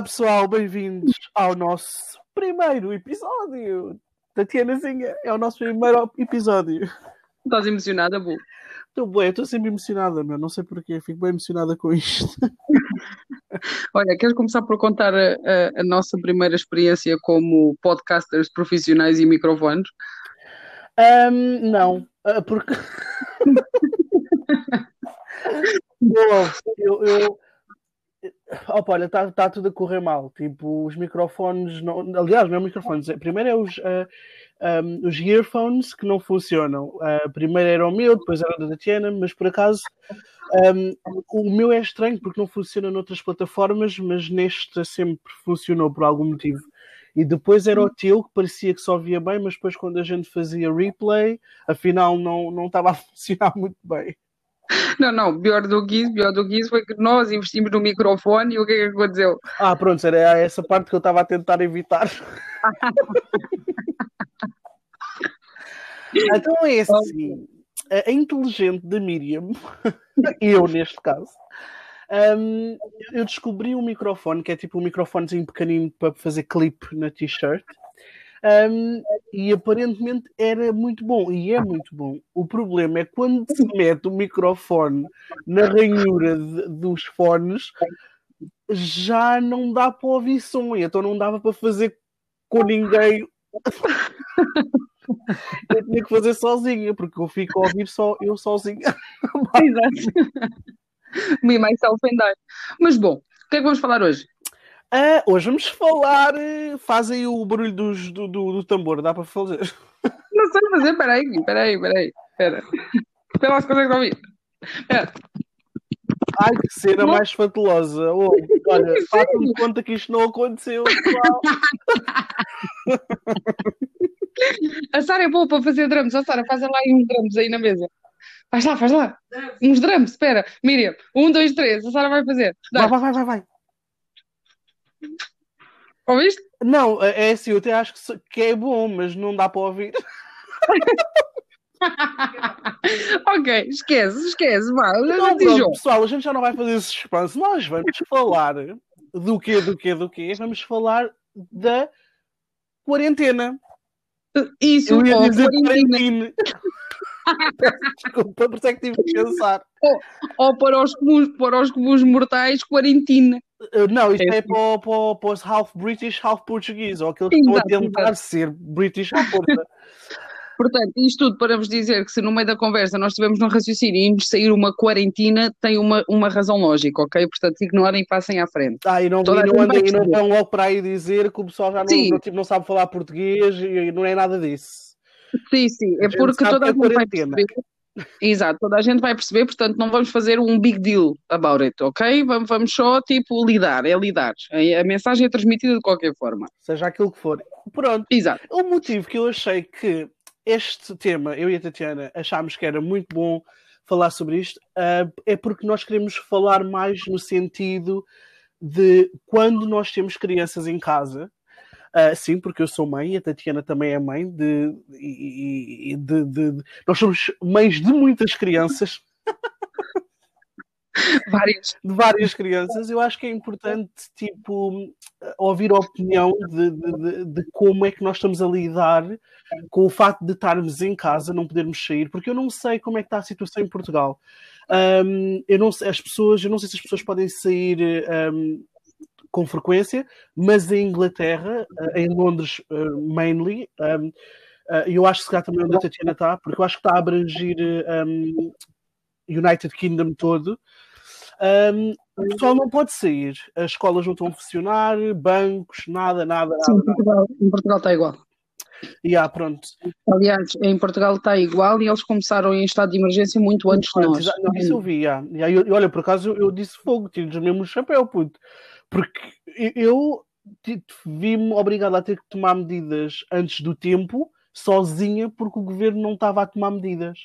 Olá pessoal, bem-vindos ao nosso primeiro episódio. Tatianazinha, é o nosso primeiro episódio. Estás emocionada, Bu? Estou bem, estou sempre emocionada, meu. Não sei porquê, fico bem emocionada com isto. Olha, queres começar por contar a, a, a nossa primeira experiência como podcasters profissionais e microfones? Um, não, ah, porque. Bom, eu, eu, Opa, olha, está tá tudo a correr mal. Tipo, os microfones. Não... Aliás, não é microfones. É, primeiro é os, uh, eh, um, os earphones que não funcionam. Uh, primeiro era o meu, depois era o da Tatiana, mas por acaso um, o meu é estranho porque não funciona noutras plataformas, mas neste sempre funcionou por algum motivo. E depois era o teu que parecia que só via bem, mas depois quando a gente fazia replay, afinal não, não estava a funcionar muito bem. Não, não, pior do que isso, pior do que isso foi que nós investimos no microfone e o que é que aconteceu? Ah, pronto, era essa parte que eu estava a tentar evitar. então é assim, a inteligente da Miriam, eu neste caso, um, eu descobri um microfone que é tipo um microfonezinho pequenino para fazer clipe na t-shirt. Um, e aparentemente era muito bom, e é muito bom. O problema é quando se mete o microfone na ranhura de, dos fones, já não dá para ouvir som, então não dava para fazer com ninguém. eu tinha que fazer sozinha, porque eu fico a ouvir só eu sozinha. Exato. Me myself and I. Mas bom, o que é que vamos falar hoje? Uh, hoje vamos falar. Eh, fazem o barulho dos, do, do, do, tambor, dá para fazer? Não sei fazer, peraí, peraí, peraí. Pera. Pela as coisas que ouvir. Pera. Ai, que cena não. mais fatulosa. Oh, olha, faça-me conta que isto não aconteceu. a Sara é boa para fazer drums. A Sara, faz lá uns drums aí na mesa. Faz lá, faz lá. Uns drums, espera. Miriam, um, dois, três. A Sara vai fazer. Vai, vai, vai, vai, vai. Ouviste? Não, é, é assim, eu até acho que é bom, mas não dá para ouvir. ok, esquece, esquece, vá. Não, pronto, pessoal, a gente já não vai fazer esse suspense. Nós vamos falar do quê, do quê, do quê? Vamos falar da quarentena. Isso, eu ia dizer quarentena. Desculpa, por isso é que tive que pensar. Ou, ou para, os comuns, para os comuns mortais, quarentena. Uh, não, isto é, é para, para, para os half British, half português, ou aqueles que estão a tentar exato. ser British à porta. Portanto, isto tudo para vos dizer que se no meio da conversa nós estivermos no raciocínio e nos sair uma quarentena, tem uma, uma razão lógica, ok? Portanto, ignorem e passem à frente. Ah, e não, e não, andem, e não vão logo para aí dizer que o pessoal já não, não, tipo, não sabe falar português e não é nada disso. Sim, sim, é porque toda a gente vai perceber Exato, toda a gente vai perceber, portanto não vamos fazer um big deal about it, ok? Vamos, vamos só, tipo, lidar, é lidar. A mensagem é transmitida de qualquer forma. Seja aquilo que for. Pronto. Exato. O motivo que eu achei que este tema, eu e a Tatiana, achámos que era muito bom falar sobre isto, uh, é porque nós queremos falar mais no sentido de quando nós temos crianças em casa, Uh, sim, porque eu sou mãe, a Tatiana também é mãe de, de, de, de nós somos mães de muitas crianças. várias. De várias crianças. Eu acho que é importante, tipo, ouvir a opinião de, de, de, como é que nós estamos a lidar com o facto de estarmos em casa, não podermos sair, porque eu não sei como é que está a situação em Portugal. Um, eu não sei, as pessoas, eu não sei se as pessoas podem sair um, com frequência, mas em Inglaterra, eh, em Londres, uh, mainly, um, uh, eu acho que se também onde a Tatiana está, porque eu acho que está a abranger um, United Kingdom todo. Um, o pessoal não pode sair, as escolas não estão a funcionar, bancos, nada, nada. Sim, nada, em, Portugal, em Portugal está igual. E yeah, pronto. Aliás, em Portugal está igual e eles começaram em estado de emergência muito antes de nós. Não, isso eu vi, yeah. e aí, olha, por acaso eu, eu disse fogo, tiro-lhes mesmo o chapéu, puto. Porque eu vi-me obrigado a ter que tomar medidas antes do tempo, sozinha, porque o governo não estava a tomar medidas.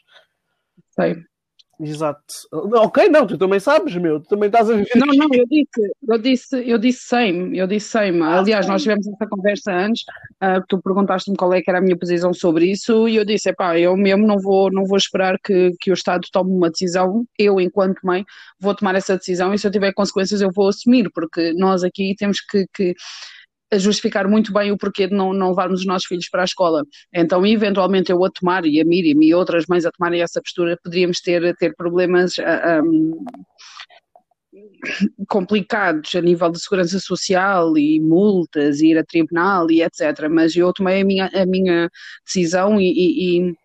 Sei. Exato. Ok, não, tu também sabes, meu, tu também estás a viver. Não, não, eu disse, eu disse, eu disse same, eu disse same. Ah, Aliás, nós tivemos essa conversa antes, uh, tu perguntaste-me qual é que era a minha posição sobre isso, e eu disse, epá, eu mesmo não vou, não vou esperar que, que o Estado tome uma decisão, eu, enquanto mãe, vou tomar essa decisão, e se eu tiver consequências eu vou assumir, porque nós aqui temos que, que a justificar muito bem o porquê de não, não levarmos os nossos filhos para a escola. Então, eventualmente, eu a tomar, e a Miriam e outras mães a tomarem essa postura, poderíamos ter, ter problemas. Um, complicados a nível de segurança social e multas e ir a tribunal e etc. Mas eu tomei a minha, a minha decisão e, e, e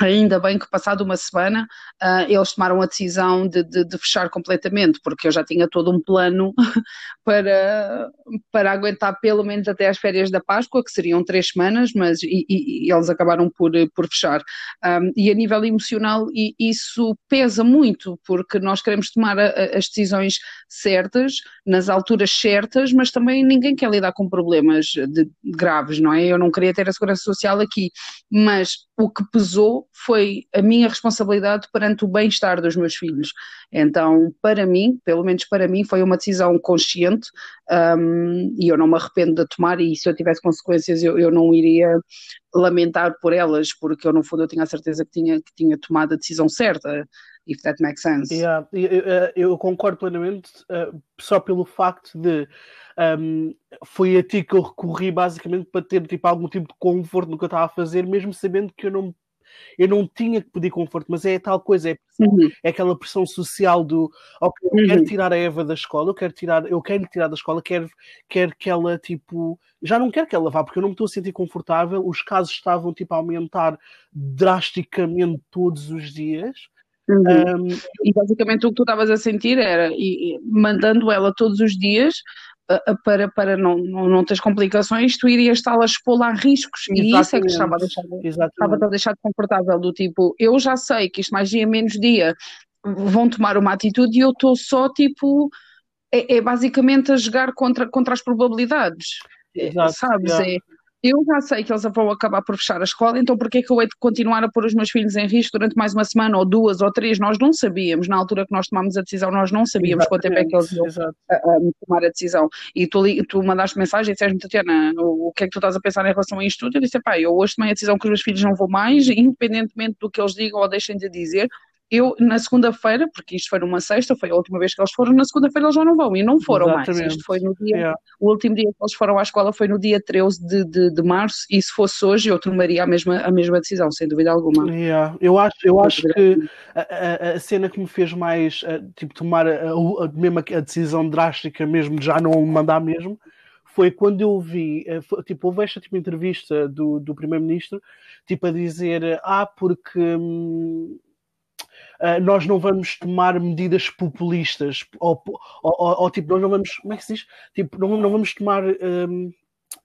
Ainda bem que, passado uma semana, uh, eles tomaram a decisão de, de, de, fechar completamente, porque eu já tinha todo um plano para, para aguentar pelo menos até as férias da Páscoa, que seriam três semanas, mas e, e, eles acabaram por, por fechar. Um, e a nível emocional, e, isso pesa muito, porque nós queremos tomar a, a, as decisões certas, nas alturas certas, mas também ninguém quer lidar com problemas de, graves, não é? Eu não queria ter a segurança social aqui, mas o que pesou foi a minha responsabilidade perante o bem-estar dos meus filhos. Então, para mim, pelo menos para mim, foi uma decisão consciente um, e eu não me arrependo de tomar. E se eu tivesse consequências, eu, eu não iria lamentar por elas, porque eu, no fundo, eu tinha a certeza que tinha, que tinha tomado a decisão certa. If that makes sense. Yeah, eu, eu, concordo plenamente, uh, só pelo facto de um, foi a ti que eu recorri basicamente para ter tipo, algum tipo de conforto no que eu estava a fazer, mesmo sabendo que eu não eu não tinha que pedir conforto, mas é tal coisa, é, uhum. é aquela pressão social do ok, eu quero uhum. tirar a Eva da escola, eu quero tirar, eu quero tirar da escola, quero, quero que ela tipo, já não quero que ela vá, porque eu não me estou a sentir confortável, os casos estavam tipo a aumentar drasticamente todos os dias. Uhum. Um, e basicamente o que tu estavas a sentir era e, e, mandando ela todos os dias para, para não, não, não teres complicações, tu irias estar a expô-la a riscos. Exatamente. E isso é que estava a deixar, estava a deixar desconfortável, do tipo, eu já sei que isto mais dia menos dia vão tomar uma atitude e eu estou só tipo, é, é, basicamente a jogar contra, contra as probabilidades. Exato, sabes? É, eu já sei que eles vão acabar por fechar a escola, então porquê é que eu hei de continuar a pôr os meus filhos em risco durante mais uma semana, ou duas, ou três? Nós não sabíamos, na altura que nós tomámos a decisão, nós não sabíamos quanto tempo é que eles iam a, a, tomar a decisão. E tu, tu mandaste mensagem e disseste-me, Tatiana, o, o, que é que tu estás a pensar em relação a isto tudo? Eu disse, pá, eu hoje tomei a decisão que os meus filhos não vão mais, independentemente do que eles digam ou deixem de dizer, eu, na segunda-feira, porque isto foi numa sexta, foi a última vez que eles foram, na segunda-feira eles já não vão, e não foram Exatamente. mais. Isto foi no dia, yeah. o último dia que eles foram à escola foi no dia 13 de, de, de março, e se fosse hoje eu tomaria a mesma, a mesma decisão, sem dúvida alguma. Yeah. Eu acho, eu acho que a, a, a, cena que me fez mais, tipo, tomar a, a, mesmo a decisão drástica mesmo, de já não mandar mesmo, foi quando eu vi, eh, tipo, houve esta tipo, entrevista do, do primeiro-ministro, tipo, a dizer, ah, porque... Hum, uh, nós não vamos tomar medidas populistas, ou, ou, ou, ou, tipo, nós não vamos, como é que se diz? Tipo, não, não vamos tomar um,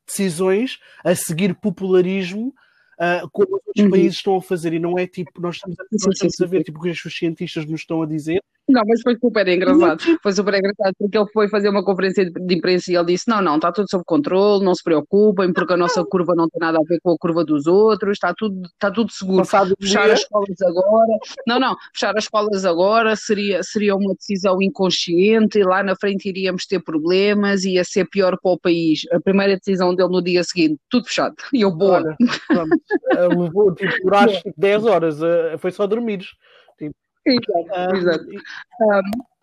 decisões a seguir popularismo uh, como os outros uhum. países estão a fazer, e não é tipo, nós estamos a, nós estamos a ver tipo, o que os cientistas nos estão a dizer, não, mas foi super engraçado. Foi super engraçado porque ele foi fazer uma conferência de imprensa e ele disse: Não, não, está tudo sob controle, não se preocupem, porque a nossa curva não tem nada a ver com a curva dos outros, está tudo, está tudo seguro. Passado fechar as escolas agora. Não, não, fechar as escolas agora seria, seria uma decisão inconsciente e lá na frente iríamos ter problemas, ia ser pior para o país. A primeira decisão dele no dia seguinte, tudo fechado. E eu, boa. levou tipo, durar 10 horas, eh, foi só dormir. Exato, exato. Um,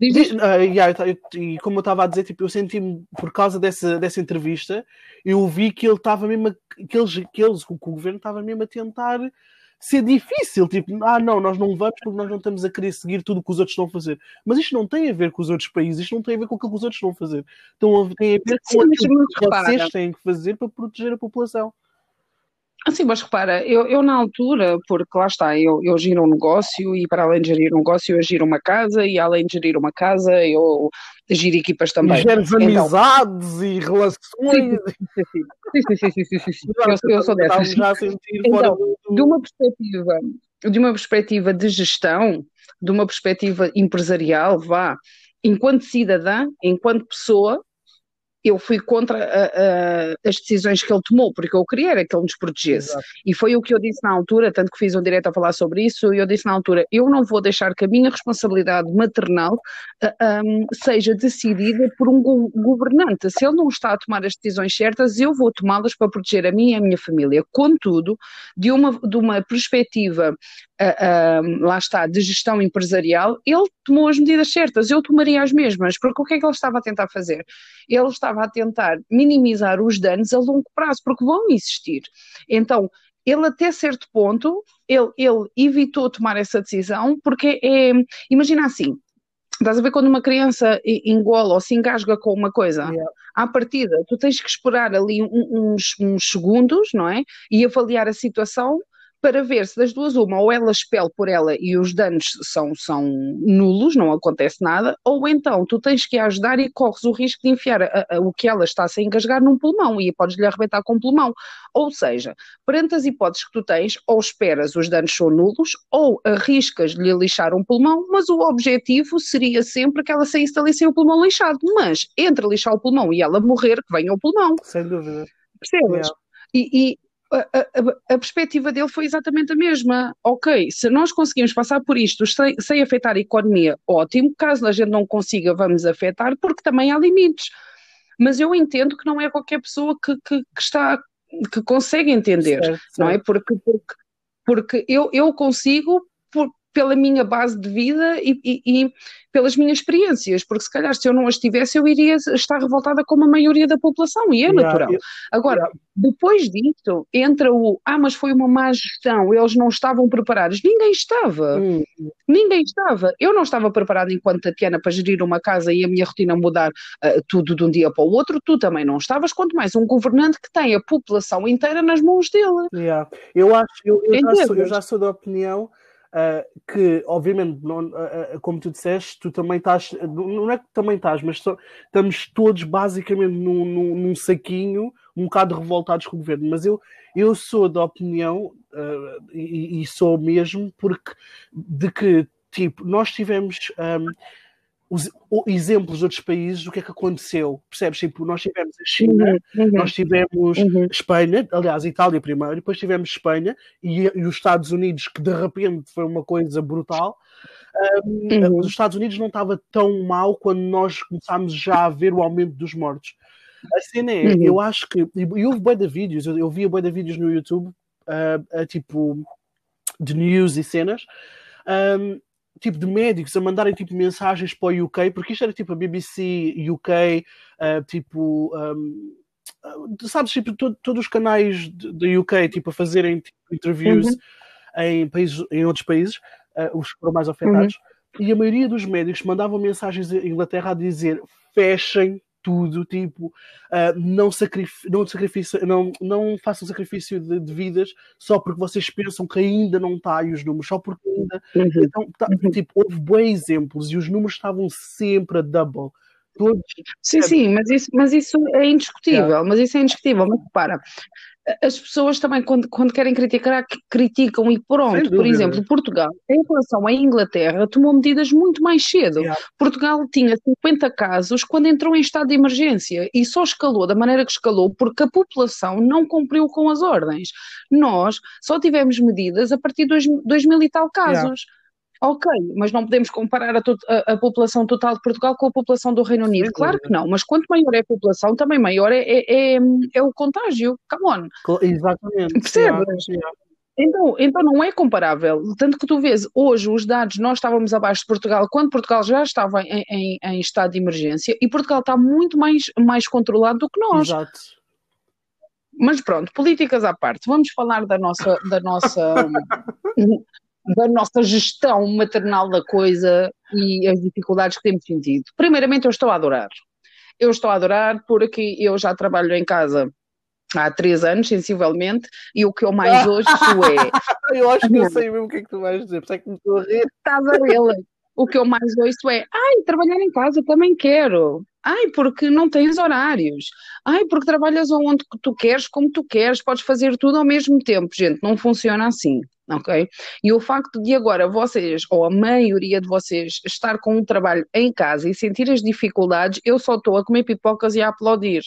e como eu estava a dizer, tipo, eu senti-me, por causa dessa, dessa entrevista, eu vi que ele estava mesmo, a, que eles, que eles, que o governo estava mesmo a tentar ser difícil, tipo, ah não, nós não vamos porque nós não estamos a querer seguir tudo o que os outros estão a fazer. Mas isto não tem a ver com os outros países, isto não tem a ver com aquilo que os outros estão a fazer. Então tem a ver com aquilo que vocês têm que fazer para proteger a população. Assim, mas repara, eu, eu na altura, porque lá está, eu, eu giro um negócio e para além de gerir um negócio, eu giro uma casa e além de gerir uma casa, eu giro equipas também. E geres então, amizades e relações. Sim, sim, sim, sim, sim, sim, sim. Eu, eu sou dessas. Então, de uma perspectiva, de uma perspectiva de gestão, de uma perspectiva empresarial, vá, enquanto cidadã, enquanto pessoa, eu fui contra a, a, as decisões que ele tomou, porque eu queria era que ele nos protegesse. Exato. E foi o que eu disse na altura, tanto que fiz um direito a falar sobre isso, e eu disse na altura: eu não vou deixar que a minha responsabilidade maternal um, seja decidida por um go governante. Se ele não está a tomar as decisões certas, eu vou tomá-las para proteger a mim e a minha família. Contudo, de uma, de uma perspectiva lá está, de gestão empresarial, ele tomou as medidas certas, eu tomaria as mesmas, porque o que é que ele estava a tentar fazer? Ele estava a tentar minimizar os danos a longo prazo, porque vão existir. Então, ele até certo ponto, ele, ele evitou tomar essa decisão, porque é, imagina assim, Estás a ver quando uma criança engola ou se engasga com uma coisa? Yeah. À partida, tu tens que esperar ali uns, uns, segundos, não é? E avaliar a situação para ver se das duas uma, ou ela expele por ela e os danos são, são nulos, não acontece nada, ou então tu tens que ajudar e corres o risco de enfiar a, a, o que ela está a engasgar num pulmão e podes-lhe arrebentar com o pulmão. Ou seja, perante as hipóteses que tu tens, ou esperas os danos são nulos, ou arriscas-lhe lixar um pulmão, mas o objetivo seria sempre que ela saísse dali sem o pulmão lixado. Mas entre lixar o pulmão e ela morrer, que venha o pulmão. Sem dúvida. Percebes? Yeah. E, e, a, a, a, perspectiva dele foi exatamente a mesma. Ok, se nós conseguimos passar por isto sem, sem afetar a economia, ótimo. Caso a gente não consiga, vamos afetar, porque também há limites. Mas eu entendo que não é qualquer pessoa que, que, que está que consegue entender, certo, não é? Porque, porque, porque eu, eu consigo pela minha base de vida e, e, e, pelas minhas experiências, porque se calhar se eu não as tivesse eu iria estar revoltada com a maioria da população e é yeah, natural. Eu... Agora, depois disso, entra o ah, mas foi uma má gestão, eles não estavam preparados. Ninguém estava. Hum. Ninguém estava. Eu não estava preparada enquanto Tatiana para gerir uma casa e a minha rotina mudar uh, tudo de um dia para o outro, tu também não estavas, quanto mais um governante que tem a população inteira nas mãos dele. Yeah. Eu acho, eu, eu, já sou, eu já sou da opinião Uh, que obviamente, não, uh, como tu disseste, tu também estás, não é que também estás, mas so, estamos todos basicamente num, num, num, saquinho, um bocado revoltados com o governo. Mas eu, eu sou da opinião, e, e, sou mesmo, porque de que tipo, nós tivemos. Um, os exemplos de outros países, o que é que aconteceu? Percebes? Tipo, nós tivemos a China, uhum, uhum, nós tivemos uhum. Espanha, aliás, Itália primeiro, depois tivemos Espanha e, e, os Estados Unidos, que de repente foi uma coisa brutal. Um, os Estados Unidos não estava tão mal quando nós começámos já a ver o aumento dos mortos. A cena é, uhum. eu acho que. E houve boa de vídeos, eu, eu via boa de vídeos no YouTube, uh, uh, tipo, de news e cenas. Um, tipo de médicos a mandarem tipo mensagens para o UK, porque isto era tipo a BBC UK, uh, eh, tipo um, uh, sabes, tipo, to, todos os canais do UK tipo, a fazerem tipo, interviews uhum. em, países, em outros países, uh, os que foram mais afetados, uhum. e a maioria dos médicos mandavam mensagens em Inglaterra a dizer fechem tudo, tipo, uh, não, sacrif não, sacrifício, não, não façam sacrifício de, de, vidas só porque vocês pensam que ainda não está aí os números, só porque ainda. Uhum. Então, tá, uhum. tipo, houve bons exemplos e os números estavam sempre a double. Todos, sim, sim, mas isso, mas isso é indiscutível, yeah. mas isso é indiscutível, mas para, as pessoas também, quando, quando querem criticar, criticam e pronto. Por exemplo, Portugal, em relação à Inglaterra, tomou medidas muito mais cedo. Yeah. Portugal tinha 50 casos quando entrou em estado de emergência e só escalou da maneira que escalou porque a população não cumpriu com as ordens. Nós só tivemos medidas a partir de dois, dois mil e tal casos. Yeah. Ok, mas não podemos comparar a, a, a, população total de Portugal com a população do Reino Unido. Sim, claro que não, mas quanto maior é a população, também maior é, é, é, é o contágio. Come on. Exatamente. Percebes? Então, então não é comparável. Tanto que tu vês, hoje os dados, nós estávamos abaixo de Portugal, quando Portugal já estava em, em, em estado de emergência, e Portugal está muito mais, mais controlado do que nós. Exato. Mas pronto, políticas à parte, vamos falar da nossa, da nossa da nossa gestão maternal da coisa e as dificuldades que temos sentido. Primeiramente, eu estou a adorar. Eu estou a adorar porque eu já trabalho em casa há três anos, sensivelmente, e o que eu mais ouço é. eu acho que eu sei mesmo o que é que tu vais dizer, por é que me estou a rir. Estás a ver? O que eu mais ouço é: ai, trabalhar em casa também quero. Ai, porque não tens horários. Ai, porque trabalhas onde tu queres, como tu queres, podes fazer tudo ao mesmo tempo. Gente, não funciona assim ok? E o facto de agora vocês, ou a maioria de vocês, estar com um trabalho em casa e sentir as dificuldades, eu só estou a comer pipocas e a aplaudir.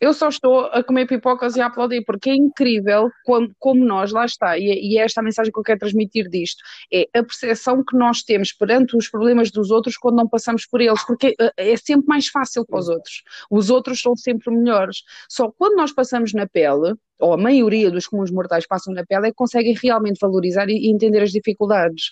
Eu só estou a comer pipocas e a aplaudir, porque é incrível como, como nós, lá está, e, e é esta a mensagem que eu quero transmitir disto, é a percepção que nós temos perante os problemas dos outros quando não passamos por eles, porque é, é sempre mais fácil para os outros. Os outros são sempre melhores. Só quando nós passamos na pele, ou a maioria dos comuns mortais passam na pele, é que conseguem realmente valorizar e, entender as dificuldades.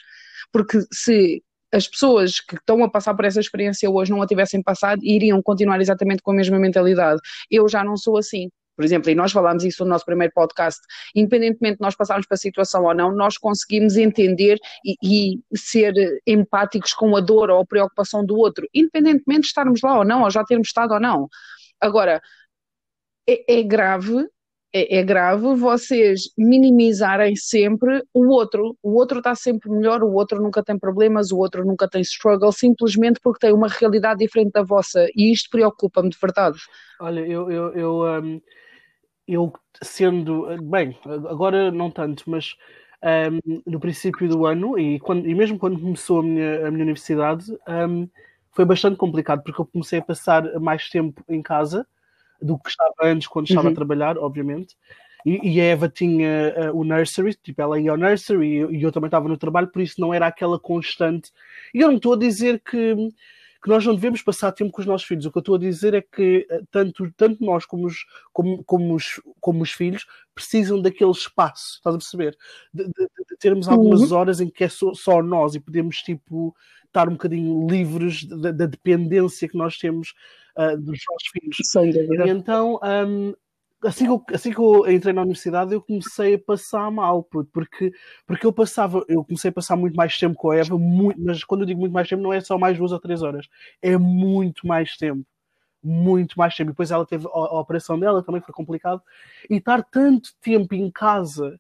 Porque se as pessoas que estão a passar por essa experiência hoje não a tivessem passado, iriam continuar exatamente com a mesma mentalidade. Eu já não sou assim. Por exemplo, e nós falámos isso no nosso primeiro podcast, independentemente de nós passarmos para a situação ou não, nós conseguimos entender e, e, ser empáticos com a dor ou a preocupação do outro, independentemente de estarmos lá ou não, ou já termos estado ou não. Agora, é, é grave é, é, grave vocês minimizarem sempre o outro. O outro está sempre melhor, o outro nunca tem problemas, o outro nunca tem struggle, simplesmente porque tem uma realidade diferente da vossa. E isto preocupa-me de verdade. Olha, eu, eu, eu, um, eu sendo. Bem, agora não tanto, mas. Um, no princípio do ano e, quando, e mesmo quando começou a minha, a minha universidade, um, foi bastante complicado porque eu comecei a passar mais tempo em casa do que estava antes quando estava uhum. a trabalhar, obviamente. E, e a Eva tinha uh, o nursery, tipo, ela ia ao nursery e, e, eu também estava no trabalho, por isso não era aquela constante. E eu não estou a dizer que, que nós não devemos passar tempo com os nossos filhos. O que eu estou a dizer é que uh, tanto, tanto nós como os, como, como, os, como os filhos precisam daquele espaço, estás a perceber? De, de, de termos algumas uhum. horas em que é só, só nós e podemos, tipo, estar um bocadinho livres da, da dependência que nós temos uh, dos nossos filhos. Sem dúvida. E então, um, assim, que eu, assim que eu entrei na universidade, eu comecei a passar mal, porque, porque eu passava, eu comecei a passar muito mais tempo com a Eva, muito, mas quando eu digo muito mais tempo, não é só mais duas ou três horas, é muito mais tempo. Muito mais tempo. E depois ela teve a, a operação dela, também foi complicado. E estar tanto tempo em casa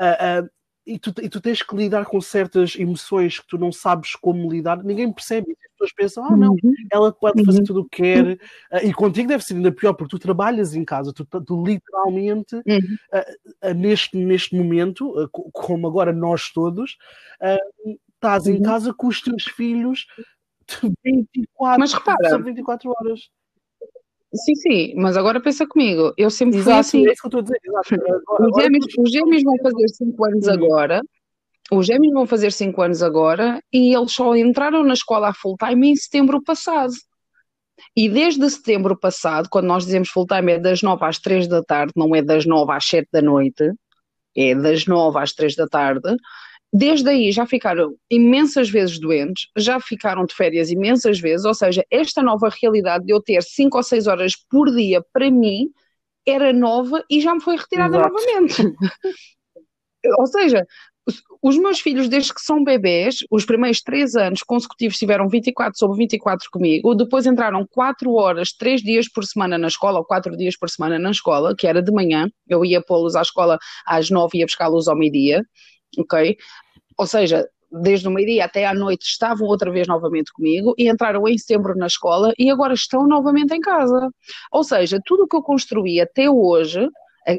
uh, uh, e tu, e tu tens que lidar com certas emoções que tu não sabes como lidar, ninguém percebe. As pessoas pensam, ah, não, uhum. ela pode fazer uhum. tudo o que quer, uh, e contigo deve ser ainda pior, porque tu trabalhas em casa, tu, tu literalmente, uh, uh, neste, neste momento, como agora nós todos, estás em casa com os teus filhos 24, Mas repara, 24 horas. Sim, sim, mas agora pensa comigo, eu sempre fui assim. É isso que eu estou a dizer. Agora, os, gêmeos, os gêmeos vão fazer 5 anos agora, os gêmeos vão fazer 5 anos agora e eles só entraram na escola a full time em setembro passado. E desde setembro passado, quando nós dizemos full time é das 9 às 3 da tarde, não é das 9 às 7 da noite, é das 9 às 3 da tarde, Desde aí já ficaram imensas vezes doentes, já ficaram de férias imensas vezes, ou seja, esta nova realidade de eu ter 5 ou 6 horas por dia, para mim, era nova e já me foi retirada Exato. novamente. ou seja, os meus filhos, desde que são bebês, os primeiros 3 anos consecutivos tiveram 24 sobre 24 comigo, depois entraram 4 horas, 3 dias por semana na escola, ou 4 dias por semana na escola, que era de manhã, eu ia pô-los à escola às 9 e ia buscá-los ao meio-dia, ok? Ou seja, desde o meio-dia até à noite estavam outra vez novamente comigo e entraram em setembro na escola e agora estão novamente em casa. Ou seja, tudo o que eu construí até hoje,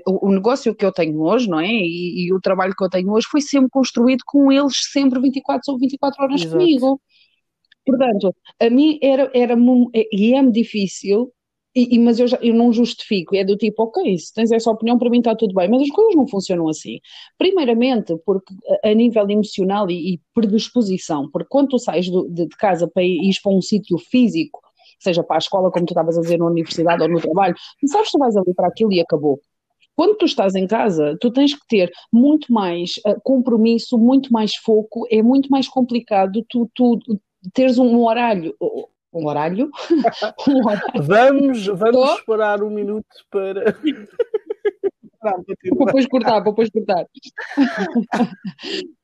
o, negócio que eu tenho hoje, não é? E, e, o trabalho que eu tenho hoje foi sempre construído com eles sempre 24 ou 24 horas Exato. comigo. Portanto, a mim era, era e é-me difícil e, e, mas eu, já, eu não justifico, é do tipo, ok, se tens essa opinião, para mim está tudo bem, mas as coisas não funcionam assim. Primeiramente, porque a, a nível emocional e, e, predisposição, porque quando tu sais do, de, de, casa para ir para um sítio físico, seja para a escola, como tu estavas a dizer, na universidade ou no trabalho, tu sabes que tu vais ali para aquilo e acabou. Quando tu estás em casa, tu tens que ter muito mais uh, compromisso, muito mais foco, é muito mais complicado tu, tu teres um horário, um horário. um horário. Vamos, vamos esperar um minuto para. para depois cortar, para depois cortar.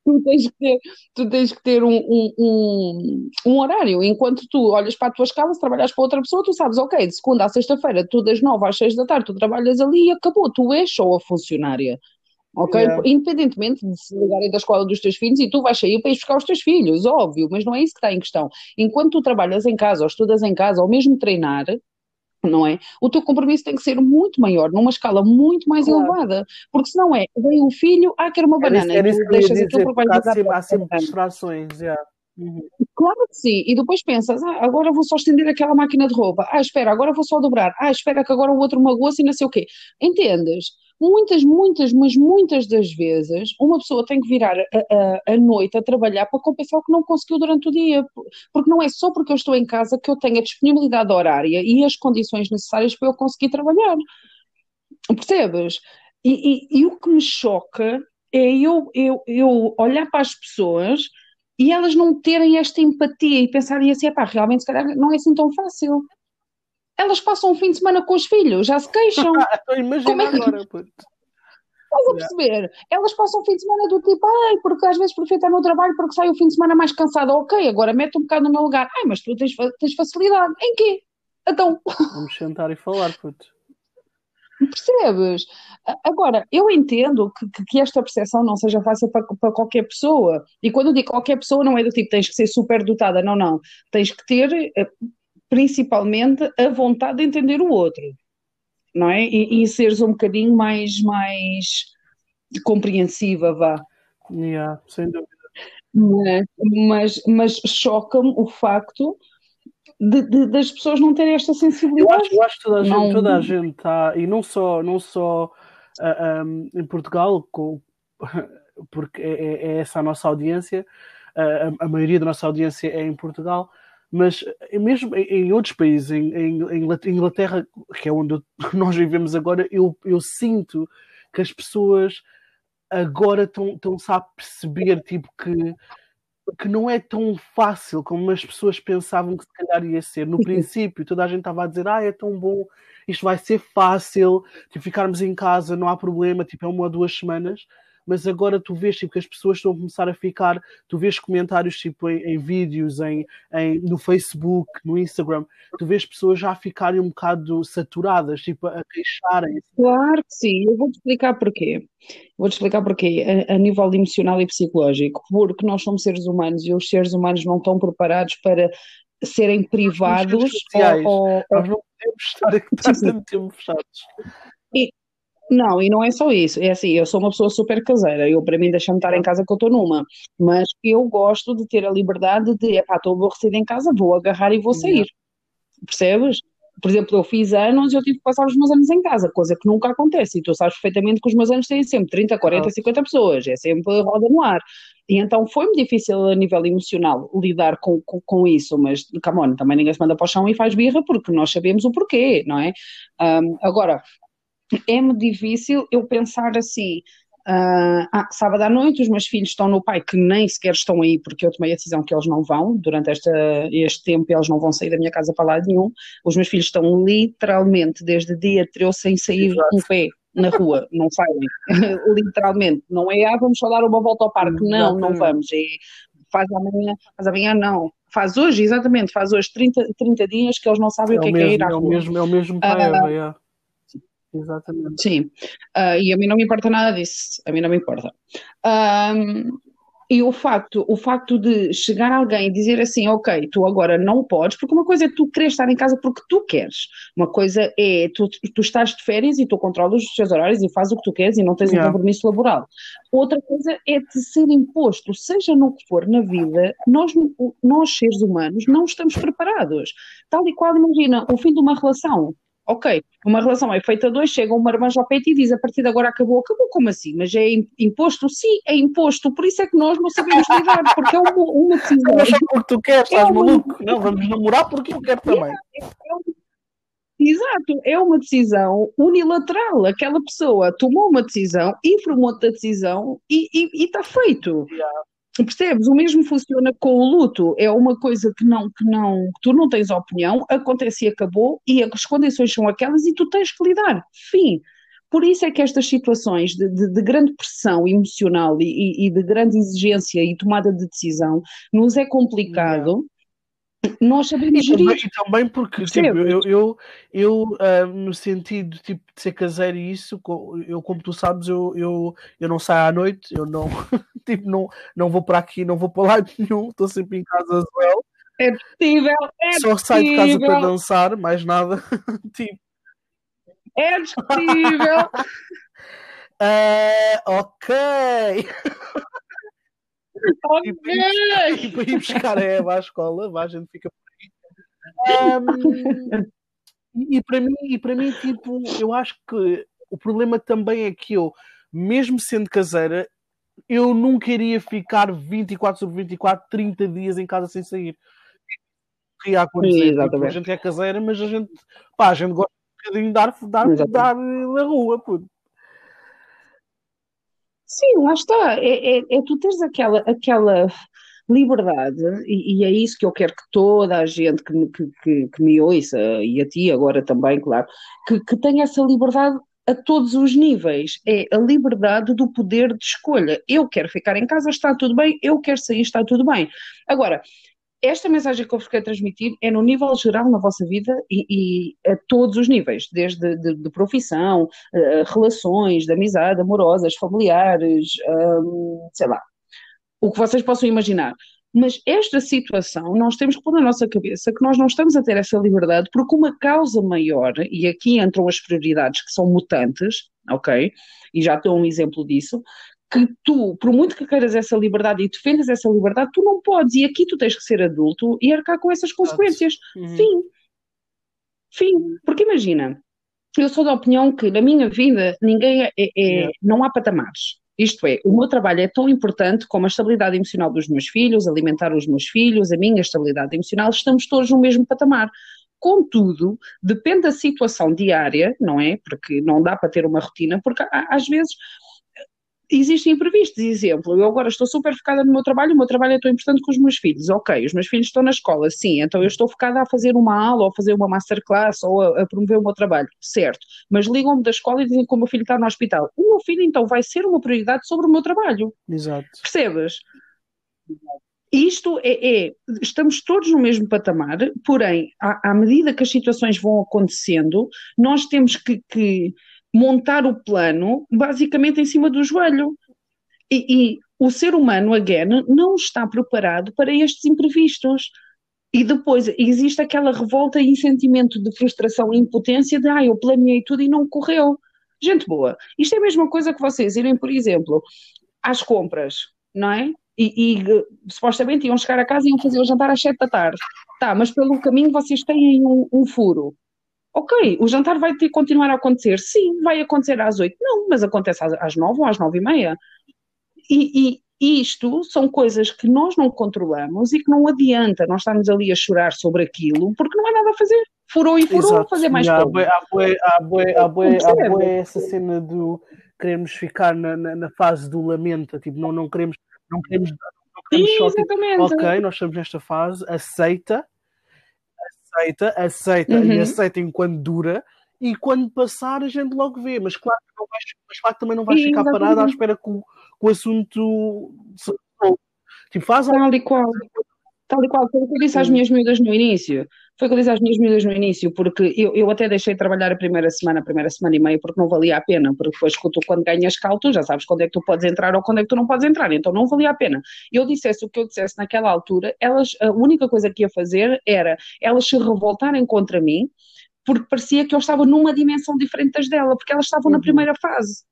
tu, tens que ter, tu tens que ter um, um, um, um, horário. Enquanto tu olhas para a tua escala, se trabalhas para outra pessoa, tu sabes, ok, de segunda à sexta-feira, tu das nove às seis da tarde, tu trabalhas ali e acabou, tu és só a funcionária ok? Yeah. Independentemente de se ligarem da escola dos teus filhos e tu vais sair para ir buscar os teus filhos, óbvio, mas não é isso que está em questão. Enquanto tu trabalhas em casa, ou estudas em casa, ou mesmo treinar, não é? O teu compromisso tem que ser muito maior, numa escala muito mais claro. elevada, porque senão é, vem um filho, ah, quer uma banana, era isso, era deixas aquilo porque vai sempre, há sempre distrações, já. Uhum. Claro que sim, e depois pensas, ah, agora vou só estender aquela máquina de roupa, ah, espera, agora vou só dobrar, ah, espera que agora o outro magoa-se e não sei o quê. Entendes? Muitas, muitas, mas muitas das vezes uma pessoa tem que virar a, a, a, noite a trabalhar para compensar o que não conseguiu durante o dia. Porque não é só porque eu estou em casa que eu tenho a disponibilidade horária e as condições necessárias para eu conseguir trabalhar. Percebes? E, e, e o que me choca é eu, eu, eu olhar para as pessoas e elas não terem esta empatia e pensarem assim, pá, realmente se calhar não é assim tão fácil elas passam o fim de semana com os filhos, já se queixam. Imaginando é que... agora, puto. Estás a perceber? Elas passam o fim de semana do tipo, ai, porque às vezes prefere no trabalho porque sai o fim de semana mais cansada. Ok, agora mete um bocado no meu lugar. Ai, mas tu tens, tens facilidade. Em quê? Então. Vamos sentar e falar, puto. Percebes? Agora, eu entendo que, que, esta percepção não seja fácil para, para, qualquer pessoa. E quando eu digo qualquer pessoa, não é do tipo tens que ser super dotada, não, não. Tens que ter eh, principalmente a vontade de entender o outro, não é? E, e seres um bocadinho mais, mais compreensiva, vá. Yeah, sem dúvida. Mas, mas, mas choca-me o facto de, de, das pessoas não terem esta sensibilidade. Eu acho, eu acho que toda a gente, toda a gente está, e não só, não só uh, ah, um, em Portugal, com, porque é, é, é, essa a nossa audiência, uh, a, a, maioria da nossa audiência é em Portugal, mas eh, mesmo em, outros países, em, em, Inglaterra, que é onde nós vivemos agora, eu, eu sinto que as pessoas agora estão-se a perceber tipo, que, que não é tão fácil como as pessoas pensavam que se calhar ia ser. No princípio, toda a gente estava a dizer: ah, é tão bom, isto vai ser fácil, tipo, ficarmos em casa, não há problema, tipo, é uma ou duas semanas mas agora tu vês tipo, que as pessoas estão a começar a ficar, tu vês comentários tipo em, em vídeos, em, em, no Facebook, no Instagram, tu vês pessoas já ficarem um bocado saturadas, tipo, a queixarem. Claro que sim, eu vou-te explicar porquê. Vou-te explicar porquê, a, a, nível emocional e psicológico, porque nós somos seres humanos e os seres humanos não estão preparados para serem privados ou, ou, Nós não podemos estar aqui tanto tempo fechados. Não, e não é só isso. É assim, eu sou uma pessoa super caseira. Eu, para mim, deixa-me estar em casa que eu estou numa. Mas eu gosto de ter a liberdade de, epá, estou aborrecida em casa, vou agarrar e vou sair. Percebes? Por exemplo, eu fiz anos e eu tive que passar os meus anos em casa, coisa que nunca acontece. E tu sabes perfeitamente que os meus anos têm sempre 30, 40, 50 pessoas. É sempre roda no ar. E então foi-me difícil a nível emocional lidar com, com, com, isso, mas, come on, também ninguém se manda para o chão e faz birra porque nós sabemos o porquê, não é? Um, agora, é-me difícil eu pensar assim. Uh, ah, sábado à noite, os meus filhos estão no pai, que nem sequer estão aí, porque eu tomei a decisão que eles não vão, durante esta, este tempo eles não vão sair da minha casa para lado nenhum. Os meus filhos estão literalmente desde dia 13 sem sair um pé na rua, não saem, literalmente. Não é, ah, vamos só dar uma volta ao parque, não, não vamos. É, faz amanhã, faz amanhã, não. Faz hoje, exatamente, faz hoje 30, 30 dias que eles não sabem é o que é, mesmo, que é ir à rua. É o mesmo, é o mesmo pai, uh, é. Exatamente. Sim, uh, e a mim não me importa nada disso, a mim não me importa. Um, e o facto, o facto de chegar alguém e dizer assim, ok, tu agora não podes, porque uma coisa é tu querer estar em casa porque tu queres, uma coisa é tu, tu estás de férias e tu controlas os teus horários e fazes o que tu queres e não tens yeah. um compromisso laboral. Outra coisa é te ser imposto, seja no que for na vida, nós, nós seres humanos não estamos preparados. Tal e qual, imagina, o fim de uma relação ok, uma relação é feita a dois, chega um marmanjo ao peito e diz a partir de agora acabou, acabou como assim? Mas é imposto? Sim, é imposto, por isso é que nós não sabemos lidar, porque é uma, uma decisão. Não só porque tu queres, estás é maluco? Não, vamos namorar porque eu quero também. É, é, Exato, é uma decisão unilateral. Aquela pessoa tomou uma decisão, informou-te da decisão e está feito. Yeah. Percebes? O mesmo funciona com o luto. É uma coisa que não, que não, que tu não tens opinião, acontece e acabou, e as condições são aquelas e tu tens que lidar. Fim. Por isso é que estas situações de, de, de grande pressão emocional e, e, de grande exigência e tomada de decisão nos é complicado nós sabemos e gerir. Também, e também porque tipo, eu, eu, eu uh, no sentido tipo, de ser caseiro e isso, eu, como tu sabes, eu, eu, eu não saio à noite, eu não, tipo, não, não vou para aqui, não vou para lá nenhum, estou sempre em casa as well. É discutível, é Só sai de casa para dançar, mais nada. tipo. É discutível. uh, ok. E para ir buscar a Eva à escola, vá, a gente fica por aí. Um, e, para mim, e para mim, tipo, eu acho que o problema também é que eu, mesmo sendo caseira, eu nunca iria ficar 24 sobre 24, 30 dias em casa sem sair. Ia acontecer. Sim, tipo, a gente é caseira, mas a gente, pá, a gente gosta um bocadinho de dar, dar, dar na rua, puto. Sim, lá está. É, é, é, tu teres aquela, aquela liberdade, e, e, é isso que eu quero que toda a gente que, que, que, que me ouça, e a ti agora também, claro, que, que tenha essa liberdade a todos os níveis. É a liberdade do poder de escolha. Eu quero ficar em casa, está tudo bem. Eu quero sair, está tudo bem. Agora, esta mensagem que eu vos quero transmitir é no nível geral na vossa vida e, e a todos os níveis, desde de, de profissão, uh, relações, de amizade, amorosas, familiares, um, sei lá, o que vocês possam imaginar. Mas esta situação, nós temos que pôr na nossa cabeça que nós não estamos a ter essa liberdade porque uma causa maior, e aqui entram as prioridades que são mutantes, ok? E já estou um exemplo disso, que tu, por muito que queiras essa liberdade e defendas essa liberdade, tu não podes, e aqui tu tens que ser adulto e arcar com essas consequências. Uhum. Fim. Fim. Porque imagina, eu sou da opinião que na minha vida ninguém é, é, é não há patamares. Isto é, o meu trabalho é tão importante como a estabilidade emocional dos meus filhos, alimentar os meus filhos, a minha estabilidade emocional, estamos todos no mesmo patamar. Contudo, depende da situação diária, não é? Porque não dá para ter uma rotina, porque às vezes existem imprevistos. Exemplo, eu agora estou super focada no meu trabalho, o meu trabalho é tão importante com os meus filhos. Ok, os meus filhos estão na escola, sim, então eu estou focada a fazer uma aula, ou a fazer uma masterclass, ou a, a promover o meu trabalho, certo. Mas ligam-me da escola e dizem que o meu filho está no hospital. O meu filho, então, vai ser uma prioridade sobre o meu trabalho. Exato. Percebes? Isto é, é, estamos todos no mesmo patamar, porém, à, à medida que as situações vão acontecendo, nós temos que, que montar o plano basicamente em cima do joelho. E, e, o ser humano, again, não está preparado para estes imprevistos. E depois existe aquela revolta e sentimento de frustração e impotência de ah, eu planeei tudo e não correu. Gente boa, isto é a mesma coisa que vocês irem, por exemplo, às compras, não é? E, e supostamente iam chegar a casa e iam fazer o jantar às sete da tarde. Tá, mas pelo caminho vocês têm um, um furo. Ok, o jantar vai ter continuar a acontecer. Sim, vai acontecer às oito. Não, mas acontece às nove ou às nove e meia. E, e isto são coisas que nós não controlamos e que não adianta nós estarmos ali a chorar sobre aquilo porque não há nada a fazer. Furou e furou, Exato. fazer mais coisa. Há boa essa cena do queremos ficar na, na, na, fase do lamento, tipo, não, não queremos, não queremos, não queremos Sim, só, tipo, ok, nós estamos nesta fase, aceita, aceita, aceita uhum. e aceita enquanto dura, e quando passar a gente logo vê. Mas claro que, não vais, mas claro também não vais ficar parado à espera que o, que o assunto se Tipo, faz Tal e qual. Tal e qual. Foi o que eu disse às minhas miúdas no início. Foi o que eu disse às minhas miúdas no início, porque eu, eu até deixei de trabalhar a primeira semana, a primeira semana e meia, porque não valia a pena, porque depois tu, quando ganhas cal, tu já sabes quando é que tu podes entrar ou quando é que tu não podes entrar, então não valia a pena. Eu dissesse o que eu dissesse naquela altura, elas, a única coisa que ia fazer era elas se revoltarem contra mim, porque parecia que eu estava numa dimensão diferente das dela, porque elas estavam uhum. na primeira fase.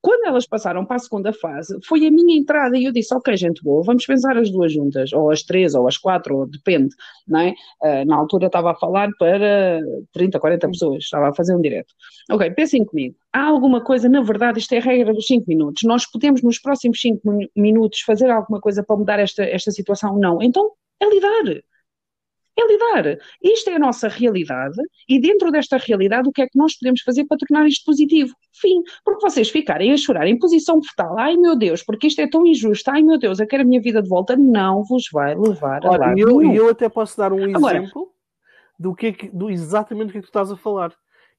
Quando elas passaram para a segunda fase, foi a minha entrada e eu disse: Ok, gente boa, vamos pensar as duas juntas, ou as três, ou as quatro, ou depende, não é? Uh, na altura estava a falar para 30, 40 pessoas, estava a fazer um direto. Ok, pensem comigo. Há alguma coisa, na verdade, isto é a regra dos 5 minutos. Nós podemos, nos próximos 5 minutos, fazer alguma coisa para mudar esta, esta situação? Não. Então, é lidar é lidar. Isto é a nossa realidade e dentro desta realidade o que é que nós podemos fazer para tornar isto positivo? Fim. Porque vocês ficarem a chorar em posição fetal, ai meu Deus, porque isto é tão injusto, ai meu Deus, eu quero a minha vida de volta, não vos vai levar a lá. E eu, eu, até posso dar um Agora, exemplo do que, é que do exatamente o que é que tu estás a falar.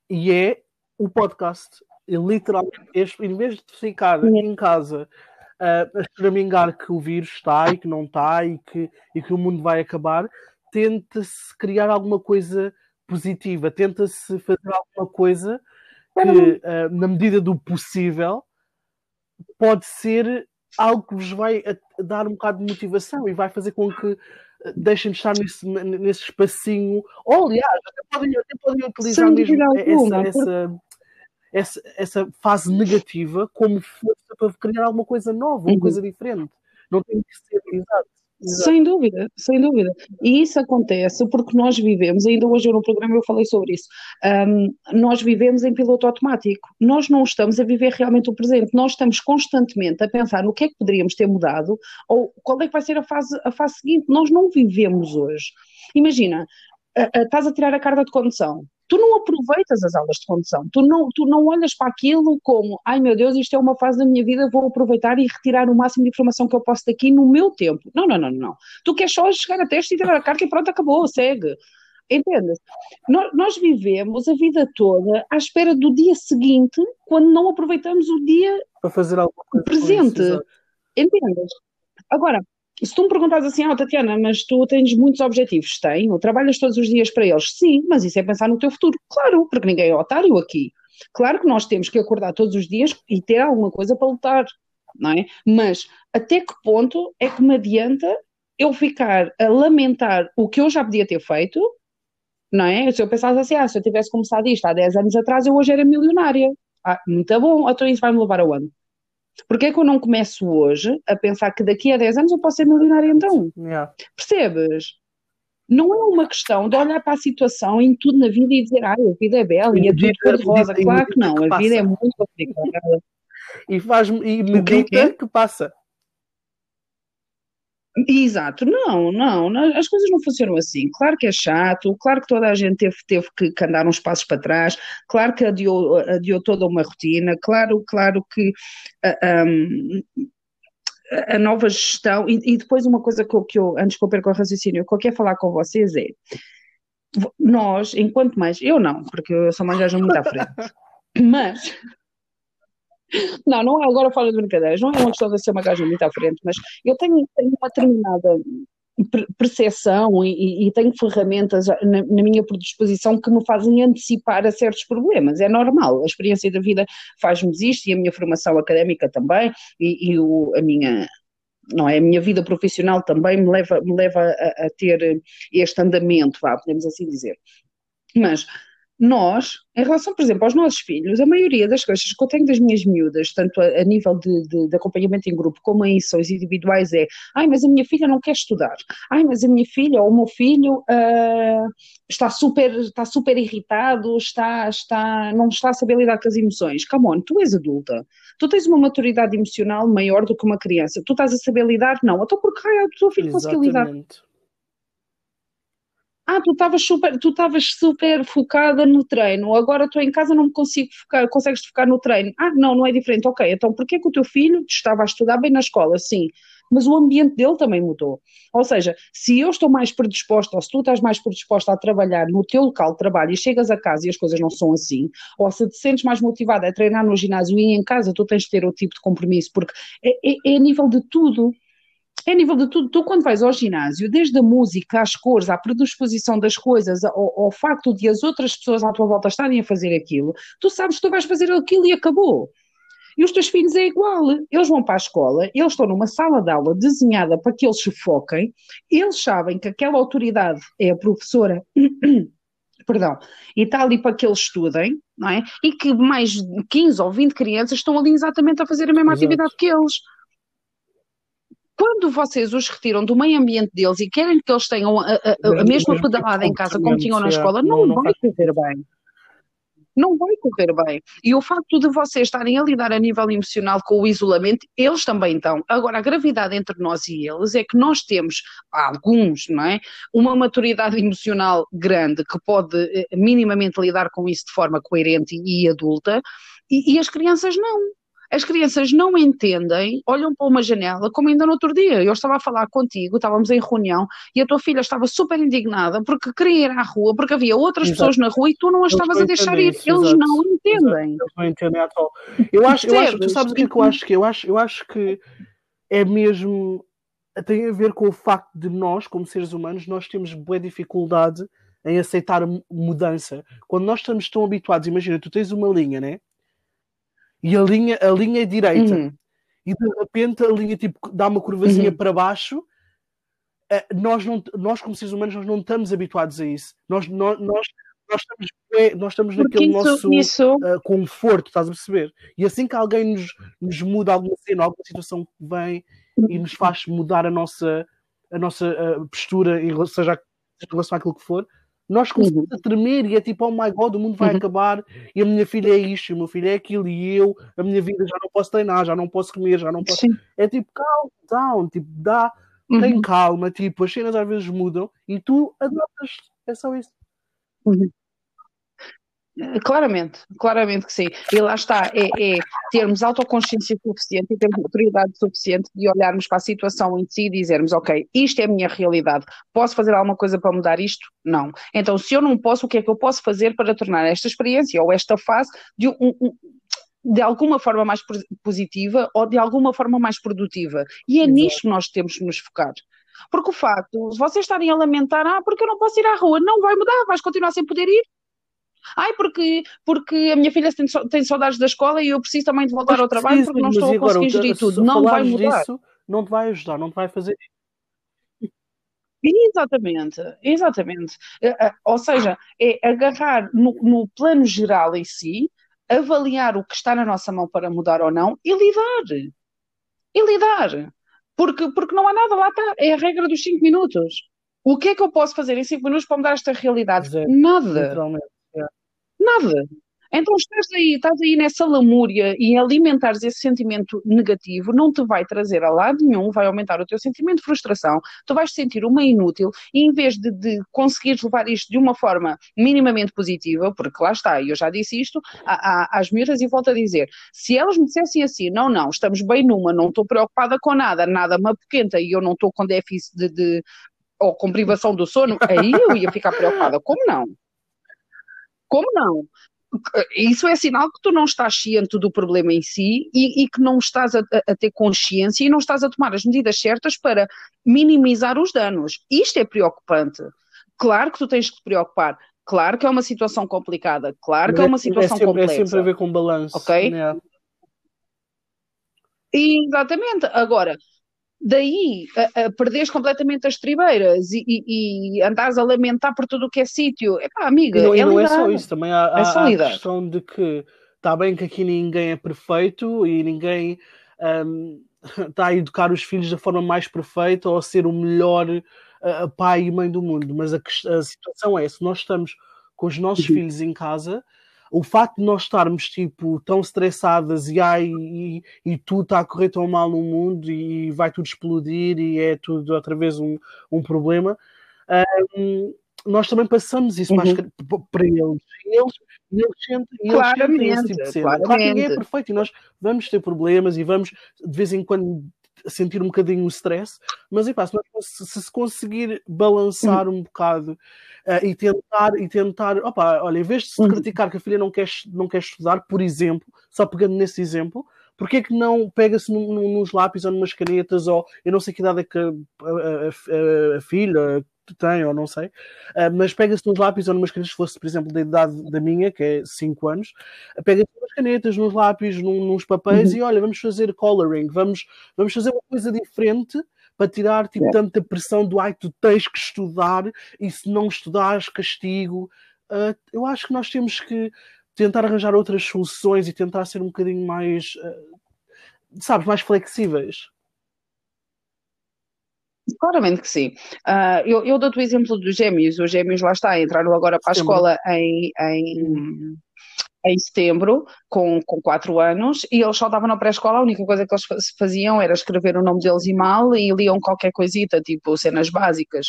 E é o podcast. literalmente, este, em vez de ficar em casa uh, a choramingar que o vírus está e que não está e que, e que o mundo vai acabar, tenta-se criar alguma coisa positiva, tenta-se fazer alguma coisa que, uh, na medida do possível, pode ser algo que vos vai dar um bocado de motivação e vai fazer com que deixem de estar nesse, nesse espacinho. Ou, aliás, até podem, até podem utilizar Sem mesmo essa, essa, essa, essa, fase negativa como força para criar alguma coisa nova, uma uhum. coisa diferente. Não tem que ser exato. Sem dúvida, sem dúvida. E isso acontece porque nós vivemos, ainda hoje no programa eu falei sobre isso, um, nós vivemos em piloto automático. Nós não estamos a viver realmente o presente, nós estamos constantemente a pensar no que é que poderíamos ter mudado ou qual é que vai ser a fase, a fase seguinte. Nós não vivemos hoje. Imagina, estás a tirar a carta de condução, tu não aproveitas as aulas de condução, tu não, tu não olhas para aquilo como, ai meu Deus, isto é uma fase da minha vida, vou aproveitar e retirar o máximo de informação que eu posso daqui no meu tempo. Não, não, não, não. Tu queres só chegar a teste e tirar a carta e pronto, acabou, segue. Entendes? Nós, vivemos a vida toda à espera do dia seguinte, quando não aproveitamos o dia para fazer algo presente. Entendes? Agora, se tu me perguntas assim, ah, Tatiana, mas tu tens muitos objetivos, tenho, trabalhas todos os dias para eles, sim, mas isso é pensar no teu futuro, claro, porque ninguém é otário aqui. Claro que nós temos que acordar todos os dias e ter alguma coisa para lutar, não é? Mas até que ponto é que me adianta eu ficar a lamentar o que eu já podia ter feito, não é? Se eu pensasse assim, ah, se eu tivesse começado isto há 10 anos atrás, eu hoje era milionária. Ah, muito bom, então isso vai me levar a onde? Porquê é que eu não começo hoje a pensar que daqui a 10 anos eu posso ser milionária então? Yeah. Percebes? Não é uma questão de olhar para a situação em tudo na vida e dizer, ah, a vida é bela e é tudo cor-de-rosa. Claro que não, a vida é muito complicada. E faz e medita que passa. Exato, não, não, as coisas não funcionam assim. Claro que é chato, claro que toda a gente teve, teve que, que andar uns passos para trás, claro que adiou, adiou toda uma rotina, claro, claro que uh, ah, um, a nova gestão, e, e, depois uma coisa que eu, que eu, antes que eu perca o raciocínio, que eu quero falar com vocês é, nós, enquanto mais, eu não, porque eu sou mais muito à frente, mas não, não é, agora falo de brincadeiras, não é uma questão de ser uma gaja muito à frente, mas eu tenho, tenho uma determinada percepção e, e, tenho ferramentas na, na, minha predisposição que me fazem antecipar a certos problemas. É normal, a experiência da vida faz-me isto e a minha formação académica também e, e o, a minha não é? A minha vida profissional também me leva, me leva a, a ter este andamento, vá, podemos assim dizer. Mas nós, em relação, por exemplo, aos nossos filhos, a maioria das coisas que eu tenho das minhas miúdas, tanto a, a nível de, de, de, acompanhamento em grupo como em sessões individuais, é ai, mas a minha filha não quer estudar, ai, mas a minha filha ou o meu filho uh, está, super, está super irritado, está, está, não está a saber lidar com as emoções. Come on, tu és adulta, tu tens uma maturidade emocional maior do que uma criança, tu estás a saber lidar? Não, então porque ai, o teu filho conseguiu lidar? Ah, tu estavas super, tu estavas super focada no treino, agora estou em casa não me consigo focar, consegues focar no treino. Ah, não, não é diferente. Ok, então porquê que o teu filho estava a estudar bem na escola? Sim, mas o ambiente dele também mudou. Ou seja, se eu estou mais predisposta, ou se tu estás mais predisposta a trabalhar no teu local de trabalho e chegas a casa e as coisas não são assim, ou se te sentes mais motivada a treinar no ginásio e em casa tu tens de ter outro tipo de compromisso, porque é, é, é a nível de tudo é a nível de tudo. Tu, quando vais ao ginásio, desde a música, às cores, à predisposição das coisas, ao, ao facto de as outras pessoas à tua volta estarem a fazer aquilo, tu sabes que tu vais fazer aquilo e acabou. E os teus filhos é igual. Eles vão para a escola, eles estão numa sala de aula desenhada para que eles se foquem, eles sabem que aquela autoridade é a professora. perdão, e está ali para que eles estudem, não é? E que mais 15 ou 20 crianças estão ali exatamente a fazer a mesma Exato. atividade que eles quando vocês os retiram do meio ambiente deles e querem que eles tenham a, a, a mesma pedalada em casa como tinham na escola, não, não vai correr bem. Não vai correr bem. E o facto de vocês estarem a lidar a nível emocional com o isolamento, eles também estão. Agora, a gravidade entre nós e eles é que nós temos, alguns, não é? Uma maturidade emocional grande que pode eh, minimamente lidar com isso de forma coerente e adulta, e, e as crianças não. As crianças não entendem, olham para uma janela, como ainda no outro dia. Eu estava a falar contigo, estávamos em reunião, e a tua filha estava super indignada porque queria ir à rua, porque havia outras Exato. pessoas na rua e tu não as estavas a deixar ir. Isso, Eles Exato. não entendem. Eles não entendem at all. Eu acho, eu acho, tu sabes o que é que eu acho que eu acho? Eu acho que é mesmo tem a ver com o facto de nós, como seres humanos, nós temos boa dificuldade em aceitar mudança. Quando nós estamos tão habituados, imagina, tu tens uma linha, né? E a linha, a linha é direita. Uhum. E de repente a linha tipo, dá uma curvazinha uhum. para baixo. nós, não, nós, como seres humanos, nós não estamos habituados a isso. Nós, nós, nós, nós estamos, nós estamos naquele isso, nosso isso... Uh, conforto, estás a perceber? E assim que alguém nos, nos muda alguma cena, alguma situação que vem e nos faz mudar a nossa, a nossa uh, postura, em, seja em relação àquilo que for, nós começamos uhum. a tremer e é tipo, oh my god, o mundo vai uhum. acabar e a minha filha é isto, o meu filho é aquilo e eu, a minha vida já não posso treinar, já não posso comer, já não posso. Sim. É tipo, calm down, tipo, dá, uhum. tem calma, tipo, as cenas às vezes mudam e tu adotas, é só isso. Uhum. Claramente, claramente que sim. E lá está, é, é, termos autoconsciência suficiente e termos autoridade suficiente de olharmos para a situação em si e dizermos, ok, isto é a minha realidade, posso fazer alguma coisa para mudar isto? Não. Então, se eu não posso, o que é que eu posso fazer para tornar esta experiência ou esta fase de um, um de alguma forma mais positiva ou de alguma forma mais produtiva. E é Exato. nisto que nós temos que nos focar. Porque o facto, se vocês estarem a lamentar, ah, porque eu não posso ir à rua, não vai mudar, vais continuar sem poder ir. Ai, porque, porque a minha filha tem, tem saudades da escola e eu preciso também de voltar ao trabalho porque não estou a conseguir gerir tudo. Não vai mudar. Disso, não te vai ajudar, não te vai fazer Exatamente, exatamente. Eh, eh, ou seja, é agarrar no, no, plano geral em si, avaliar o que está na nossa mão para mudar ou não e lidar. E lidar. Porque, porque não há nada, lá está. É a regra dos 5 minutos. O que é que eu posso fazer em 5 minutos para mudar esta realidade? Nada. Literalmente. Nada. Então estás aí, estás aí nessa lamúria e alimentares esse sentimento negativo não te vai trazer a lado nenhum, vai aumentar o teu sentimento de frustração, tu vais te sentir uma inútil e em vez de, de conseguires levar isto de uma forma minimamente positiva, porque lá está, eu já disse isto às miúdas e volto a dizer, se elas me dissessem assim, não, não, estamos bem numa, não estou preocupada com nada, nada me apoquenta e eu não estou com déficit de, de ou com privação do sono, aí eu ia ficar preocupada, como não? Como não? Isso é sinal que tu não estás ciente do problema em si e, e que não estás a, a, ter consciência e não estás a tomar as medidas certas para minimizar os danos. Isto é preocupante. Claro que tu tens que te preocupar. Claro que é uma situação complicada. Claro que é, é uma situação é sempre, complexa. É sempre a ver com balanço. Ok? É. Exatamente. Agora, daí a, a perderes completamente as tribeiras e, e, e andares a lamentar por tudo o que é sítio. Epá, amiga, e não, é, não é só isso, também há, é há, há a questão de que está bem que aqui ninguém é perfeito e ninguém um, está a educar os filhos da forma mais perfeita ou a ser o melhor uh, pai e mãe do mundo, mas a, a situação é, se nós estamos com os nossos uhum. filhos em casa, o facto de nós estarmos tipo tão estressadas e, ai, e, e tudo está a correr tão mal no mundo e vai tudo explodir e é tudo outra vez um, um problema, um, nós também passamos isso uhum. para, para eles. E eles, eles sentem, eles sentem esse tipo de cena. Claro que ninguém é perfeito e nós vamos ter problemas e vamos de vez em quando sentir um bocadinho o stress, mas epá, se, se, se conseguir balançar um bocado uh, e tentar, e tentar, opa, olha, em vez de se uhum. criticar que a filha não quer, não quer estudar, por exemplo, só pegando nesse exemplo, porque é que não pega-se nos lápis ou numas canetas, ou eu não sei que idade é que a, a, a, a filha tem, ou não sei, uh, mas pega-se nos lápis ou numas canetas, se fosse, por exemplo, da idade da minha, que é 5 anos, pega-se nas canetas, nos lápis, num, nos papéis, uhum. e olha, vamos fazer coloring, vamos, vamos fazer uma coisa diferente para tirar tipo, é. tanta pressão do ai, tu tens que estudar e se não estudares, castigo. Uh, eu acho que nós temos que tentar arranjar outras soluções e tentar ser um bocadinho mais, uh, sabes, mais flexíveis. Claramente que sim. Uh, eu, eu dou-te o exemplo dos gêmeos. Os gêmeos lá está, entraram agora para a escola em, em em setembro, com, com quatro anos, e eles só estavam na pré-escola, a única coisa que eles faziam era escrever o nome deles e mal e liam qualquer coisita, tipo cenas básicas.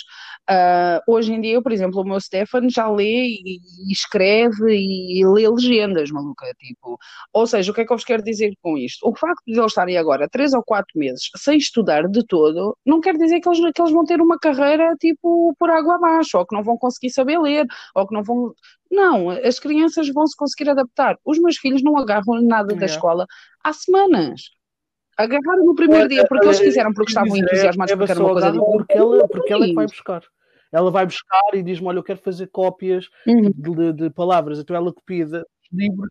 Uh, hoje em dia, por exemplo, o meu Stefan já lê e, e, escreve e lê legendas, maluca, tipo. Ou seja, o que é que eu vos quero dizer com isto? O facto de eles estarem agora três ou quatro meses sem estudar de todo, não quer dizer que eles, que eles vão ter uma carreira, tipo, por água abaixo, ou que não vão conseguir saber ler, ou que não vão não, as crianças vão se conseguir adaptar. Os meus filhos não agarram nada da escola há semanas. Agarraram no primeiro dia porque eles quiseram, porque estavam entusiasmados porque era uma coisa diferente. Porque ela, porque ela é que vai buscar. Ela vai buscar e diz-me: Olha, eu quero fazer cópias uhum. de, de, palavras. Então ela copia livros.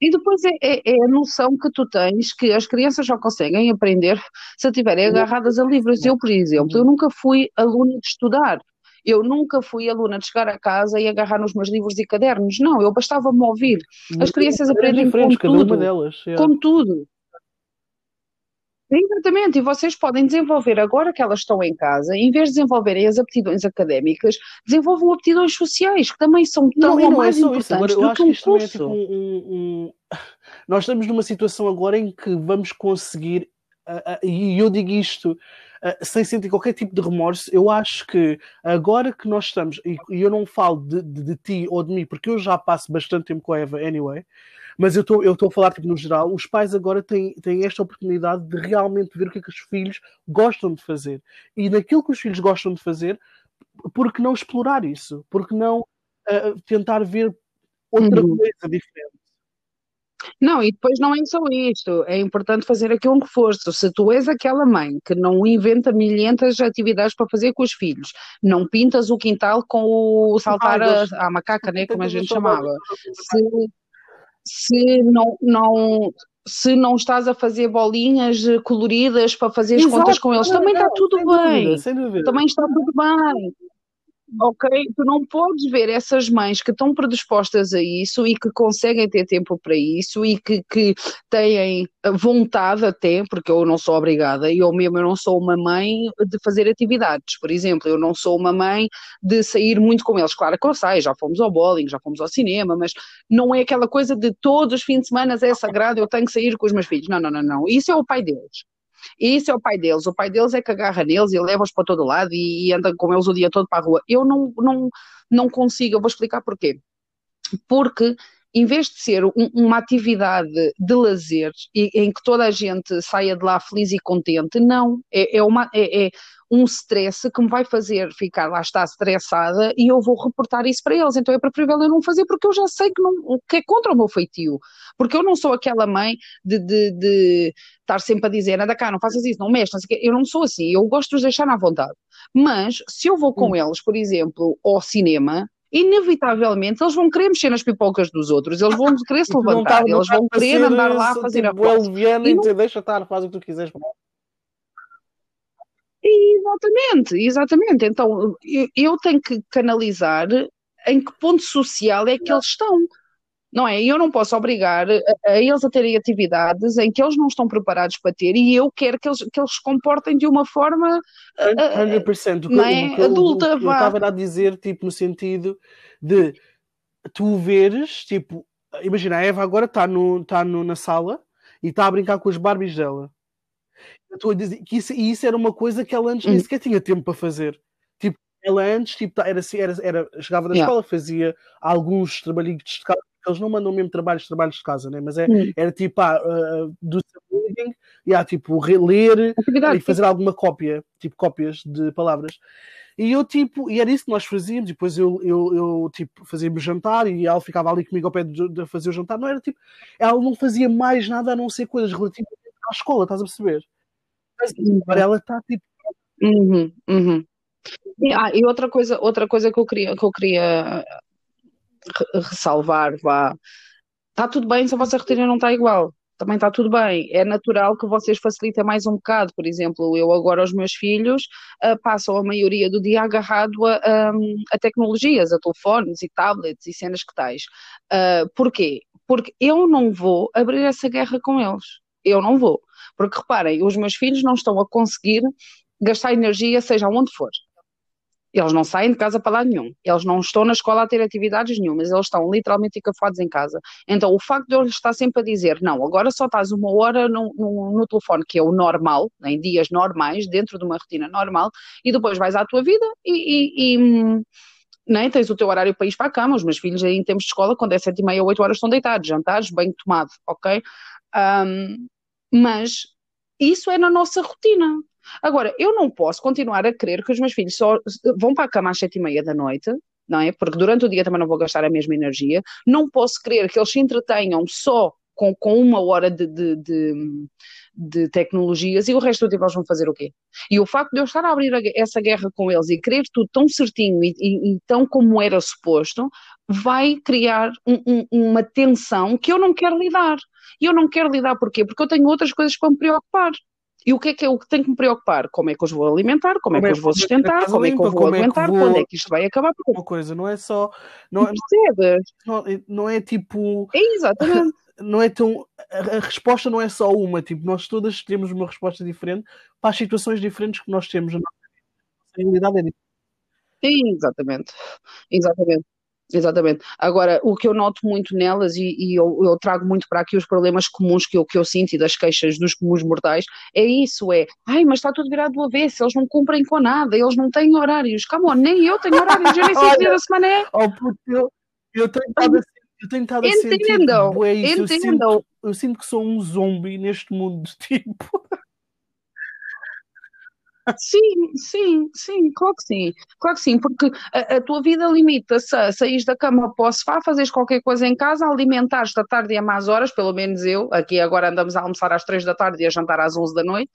E depois é, é, é, a noção que tu tens que as crianças só conseguem aprender se estiverem agarradas a livros. Eu, por exemplo, eu nunca fui aluna de estudar. Eu nunca fui aluna de chegar a casa e agarrar nos meus livros e cadernos. Não, eu bastava-me ouvir. As crianças aprendem com tudo. Delas, é. Com tudo. Exatamente, e vocês podem desenvolver agora que elas estão em casa, em vez de desenvolverem as aptidões académicas, desenvolvam aptidões sociais, que também são tão não, não é mais é importantes Agora, eu acho que, isto é tipo um, um, Nós estamos numa situação agora em que vamos conseguir, e eu digo isto uh, sem sentir qualquer tipo de remorso, eu acho que agora que nós estamos, e, e eu não falo de, de, de, ti ou de mim, porque eu já passo bastante tempo com a Eva anyway, mas eu estou a falar tipo, no geral, os pais agora têm, têm esta oportunidade de realmente ver o que é que os filhos gostam de fazer. E naquilo que os filhos gostam de fazer, por que não explorar isso? Por que não uh, tentar ver outra uhum. coisa diferente? Não, e depois não é só isto, é importante fazer aqui um reforço. Se tu és aquela mãe que não inventa milhentas atividades para fazer com os filhos, não pintas o quintal com o saltar a, a, macaca, né, como a gente chamava. Se, se não, não, se não estás a fazer bolinhas coloridas para fazer as Exato, contas com eles, também está tudo bem. Dúvida, também está tudo bem. Ok? Tu não podes ver essas mães que estão predispostas a isso e que conseguem ter tempo para isso e que, que têm vontade até, porque eu não sou obrigada, e eu mesmo eu não sou uma mãe de fazer atividades, por exemplo, eu não sou uma mãe de sair muito com eles. Claro que eu saio, já fomos ao bowling, já fomos ao cinema, mas não é aquela coisa de todos os fins de semana é sagrado, eu tenho que sair com os meus filhos. Não, não, não, não. Isso é o pai deles. E isso é o pai deles. O pai deles é que agarra neles e leva-os para todo lado e, e anda com eles o dia todo para a rua. Eu não, não, não consigo, eu vou explicar porquê. Porque em vez de ser um, uma atividade de lazer e, em que toda a gente saia de lá feliz e contente, não. É, é, uma, é, é um stress que me vai fazer ficar lá está estressada e eu vou reportar isso para eles. Então é preferível eu não fazer porque eu já sei que, não, que é contra o meu feitio. Porque eu não sou aquela mãe de, de, de estar sempre a dizer, anda cá, não faças isso, não mexas, não eu não sou assim, eu gosto de os deixar à vontade. Mas se eu vou com hum. eles, por exemplo, ao cinema, inevitavelmente eles vão querer mexer nas pipocas dos outros, eles vão querer se levantar, tá, eles vão querer andar lá a fazer tipo, a foto. E não... deixa estar, faz o que tu quiseres. Exatamente, exatamente. Então eu, eu tenho que canalizar em que ponto social é que eles estão. Não é? Eu não posso obrigar a, a, eles a terem atividades em que eles não estão preparados para ter e eu quero que eles, que eles se comportem de uma forma uh, 100%. Não é? adulta. Eu estava a dizer, tipo, no sentido de tu veres, tipo, imagina, a Eva agora está no, tá no, na sala e está a brincar com as Barbies dela. Eu estou a dizer que isso, isso era uma coisa que ela antes nem hum. sequer tinha tempo para fazer. Tipo, ela antes tipo, tá, era, era, era, chegava da yeah. escola, fazia alguns trabalhinhos de casa, eles não mandam mesmo trabalhos, trabalhos de casa, né? mas é, hum. era tipo ah, uh, do reading, yeah, tipo ler e fazer alguma cópia, tipo cópias de palavras. E eu tipo, e era isso que nós fazíamos, depois eu, eu, eu tipo, fazíamos jantar e ela ficava ali comigo ao pé de, de, fazer o jantar, não era tipo, ela não fazia mais nada a não ser coisas relativas à escola, estás a perceber? Mas agora ela está tipo. Uhum, uhum. E, ah, e outra coisa, outra coisa que eu queria, que eu queria ressalvar, vá. Está tudo bem se a vossa rotina não está igual. Também está tudo bem. É natural que vocês facilitem mais um bocado. Por exemplo, eu agora, os meus filhos uh, passam a maioria do dia agarrado a, um, a, tecnologias, a telefones e tablets e cenas que tais. Uh, porquê? Porque eu não vou abrir essa guerra com eles. Eu não vou. Porque reparem, os meus filhos não estão a conseguir gastar energia, seja onde for. Eles não saem de casa para lado nenhum. Eles não estão na escola a ter atividades nenhumas. Eles estão literalmente encafuados em casa. Então, o facto de eu lhes estar sempre a dizer, não, agora só estás uma hora no, no, no telefone, que é o normal, em dias normais, dentro de uma rotina normal, e depois vais à tua vida e, e, e nem né, tens o teu horário para ir para a cama. Os meus filhos em tempos de escola, quando é sete e meia, oito horas estão deitados, jantares, bem tomado, ok? Um, mas isso é na nossa rotina. Agora, eu não posso continuar a crer que os meus filhos só vão para a cama às sete e meia da noite, não é? Porque durante o dia também não vou gastar a mesma energia. Não posso crer que eles se entretenham só com, com uma hora de, de, de, de, tecnologias e o resto do tempo eles vão fazer o quê? E o facto de eu estar a abrir a, essa guerra com eles e querer tudo tão certinho e, e, e tão como era suposto, vai criar um, um, uma tensão que eu não quero lidar. E eu não quero lidar porquê? Porque eu tenho outras coisas para me preocupar. E o que é que é o que tenho que me preocupar? Como é que eu os vou alimentar? Como, é como é que eu os vou sustentar? Como é que eu vou aguentar? É vou... Quando é que isto vai acabar? Uma coisa, não é só. Não, é- Percebes? Não, não é tipo. É exatamente. Não é tão. A resposta não é só uma, tipo, nós todas temos uma resposta diferente para as situações diferentes que nós temos. A nossa realidade é diferente. Sim, exatamente. Exatamente. Exatamente. Agora, o que eu noto muito nelas, e, e eu, eu, trago muito para aqui os problemas comuns que eu, que eu sinto e das queixas dos comuns mortais, é isso, é, ai, mas está tudo virado do avesso, eles não cumprem com nada, eles não têm horários. Come on, nem eu tenho horários, eu nem sei que dia da semana é. Oh, eu, eu tenho estado a, eu tenho estado a entendam, sentir, isso, entendam. Eu sinto, eu sinto que sou um zombie neste mundo, tipo... Sim, sim, sim, claro que sim, claro que sim, porque a, a tua vida limita-se a sair da cama para o sofá, fazeres qualquer coisa em casa, alimentares-te à tarde e a más horas, pelo menos eu, aqui agora andamos a almoçar às três da tarde e a jantar às onze da noite,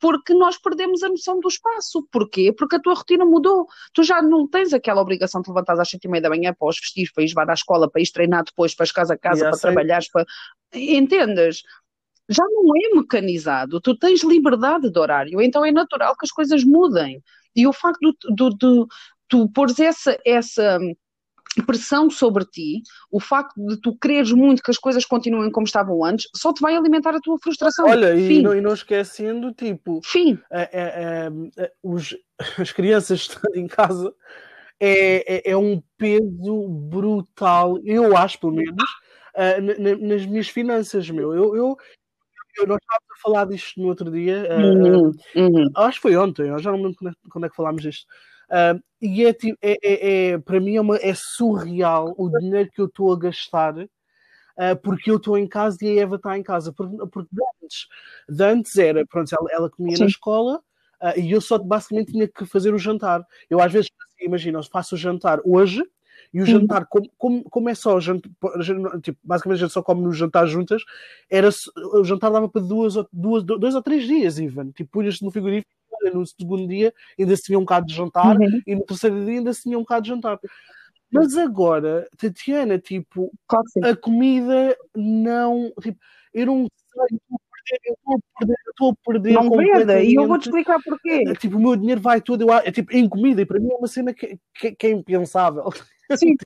porque nós perdemos a noção do espaço. Porquê? Porque a tua rotina mudou. Tu já não tens aquela obrigação de levantar às sete e meia da manhã para os vestir, para ir à escola, para ir treinar depois, para as casa a casa, para trabalhares, para... Entendes? Já não é mecanizado, tu tens liberdade de horário, então é natural que as coisas mudem. E o facto de, tu pôres essa, essa pressão sobre ti, o facto de tu quereres muito que as coisas continuem como estavam antes, só te vai alimentar a tua frustração. Olha, e não, e não, esquecendo, tipo, Fim. É, é, é, os, as crianças estando em casa é, é, é, um peso brutal, eu acho, pelo menos, uh, nas minhas finanças, meu. Eu, eu, nós estávamos a falar disto no outro dia, uhum, uh, uhum. acho que foi ontem, eu já não me lembro quando é, quando é que falámos disto. Uh, e é, é, é, é, para mim é, uma, é surreal o dinheiro que eu estou a gastar uh, porque eu estou em casa e a Eva está em casa. Porque, porque antes, de antes era, pronto, ela, ela comia Sim. na escola uh, e eu só basicamente tinha que fazer o jantar. Eu às vezes, assim, imagina, faço o jantar hoje e o jantar, como, como, como é só jantar, tipo, basicamente a gente só come no jantar juntas, era, o jantar dava para duas, duas, dois ou três dias, Ivan. Tipo, punhas-te no frigorífico, no segundo dia ainda se tinha um bocado de jantar uhum. e no terceiro dia ainda se tinha um bocado de jantar. Mas agora, Tatiana, tipo, a comida não. Tipo, eu não sei, eu estou a perder, eu estou a perder. Não perda, e eu vou-te explicar porquê. Tipo, o meu dinheiro vai todo, eu, é, tipo, em comida, e para mim é uma cena que, que, que é impensável. Sim.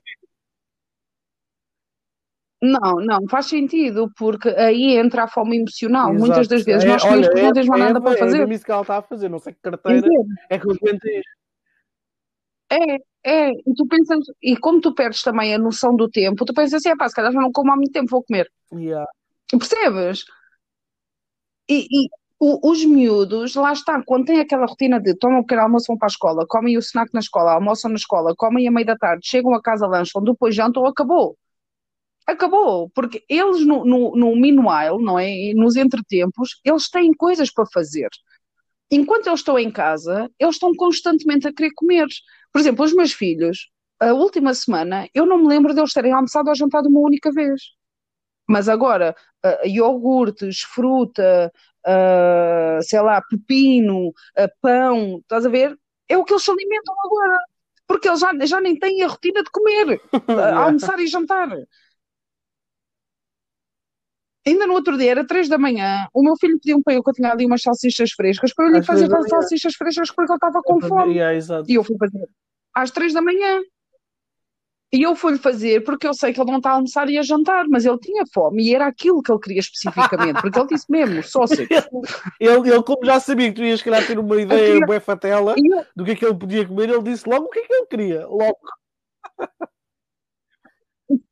Não, não, faz sentido, porque aí entra a fome emocional. Exato. Muitas das vezes é, nós olha, que não temos mais nada para fazer. É isso que ela está a fazer, não sei que carteira é que eu aguentei. É, é, e tu pensas, e como tu perdes também a noção do tempo, tu pensas assim, é pá, se calhar já não como há muito tempo, vou comer. Yeah. Percebes? E, e o, os miúdos, lá está, quando têm aquela rotina de tomam o pequeno almoço, vão para a escola, comem o snack na escola, almoçam na escola, comem a meia da tarde, chegam a casa, lancham, depois jantam, acabou. Acabou, porque eles no, no, no meanwhile, não é? Nos entretempos, eles têm coisas para fazer. Enquanto eu estou em casa, eles estão constantemente a querer comer. Por exemplo, os meus filhos, a última semana, eu não me lembro de eles terem almoçado ou jantado uma única vez. Mas agora, uh, iogurtes, fruta, uh, sei lá, pepino, uh, pão, estás a ver? É o que eles se alimentam agora. Porque eles já, já nem têm a rotina de comer, almoçar e jantar. Ainda no outro dia, era 3 da manhã, o meu filho pediu-me para eu que eu tinha ali umas salsichas frescas, para eu lhe fazer as salsichas frescas porque ele estava com fome. e eu fui fazer às 3 da manhã. E eu fui-lhe fazer porque eu sei que ele não está a almoçar e a jantar, mas ele tinha fome e era aquilo que ele queria especificamente, porque ele disse mesmo, sócio. ele, ele, como já sabia que tu ias querer ter uma ideia queria... fatela eu... do que é que ele podia comer, ele disse logo o que é que ele queria, logo.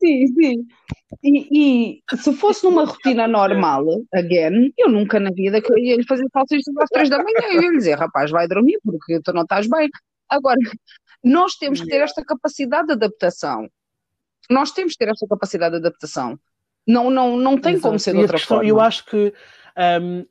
Sim, sim. E, e, se fosse numa rotina normal, again, eu nunca na vida que eu ia lhe fazer salsichas às três da manhã. Eu ia lhe dizer, rapaz, vai dormir porque tu não estás bem. Agora, nós temos que ter esta capacidade de adaptação. Nós temos que ter esta capacidade de adaptação. Não, não, não tem Exato. como ser de outra questão, forma. Eu acho que um,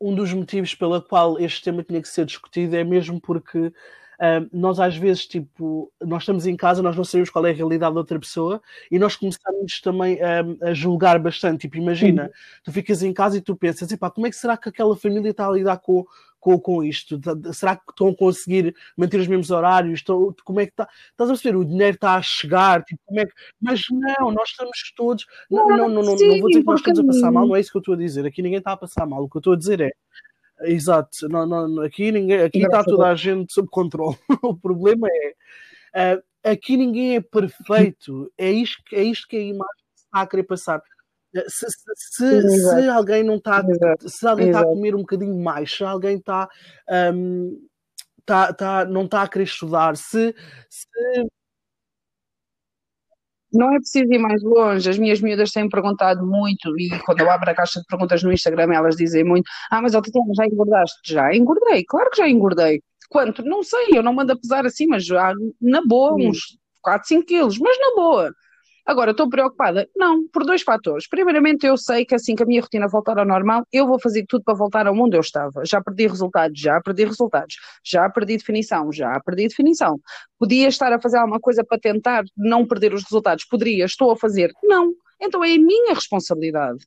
um dos motivos pela qual este tema tinha que ser discutido é mesmo porque uh, nós às vezes, tipo, nós estamos em casa, nós não sabemos qual é a realidade da outra pessoa e nós começamos também a, a julgar bastante. Tipo, imagina, uhum. tu ficas em casa e tu pensas, epá, como é que será que aquela família está a lidar com, com, com isto? Será que estão a conseguir manter os mesmos horários? Estão, como é que está? Estás a perceber? O dinheiro está a chegar, tipo, como é que... mas não, nós estamos todos. Não, não, não, não, não vou dizer que nós estamos a passar mal, não é isso que eu estou a dizer. Aqui ninguém está a passar mal. O que eu estou a dizer é Exato, não, não, aqui, ninguém, aqui está toda a gente sob controle. o problema é uh, aqui ninguém é perfeito. É isto, é isto que a imagem está a querer passar. Eh, se, se, se, se alguém não está se alguém está a comer um bocadinho mais, se alguém está, um, tá, tá, não está a querer estudar, se, se não é preciso ir mais longe. As minhas miúdas têm perguntado muito e quando eu abro a caixa de perguntas no Instagram elas dizem muito: Ah, mas Tatiana, já engordaste? Já engordei, claro que já engordei. Quanto? Não sei, eu não mando a pesar assim, mas já na boa, uns 4, 5 quilos, mas na boa. Agora, estou preocupada? Não, por dois fatores. Primeiramente, eu sei que assim que a minha rotina voltar ao normal, eu vou fazer tudo para voltar ao mundo eu estava. Já perdi resultados, já perdi resultados, já perdi definição, já perdi definição. Podia estar a fazer alguma coisa para tentar não perder os resultados? Poderia, estou a fazer? Não. Então é a minha responsabilidade.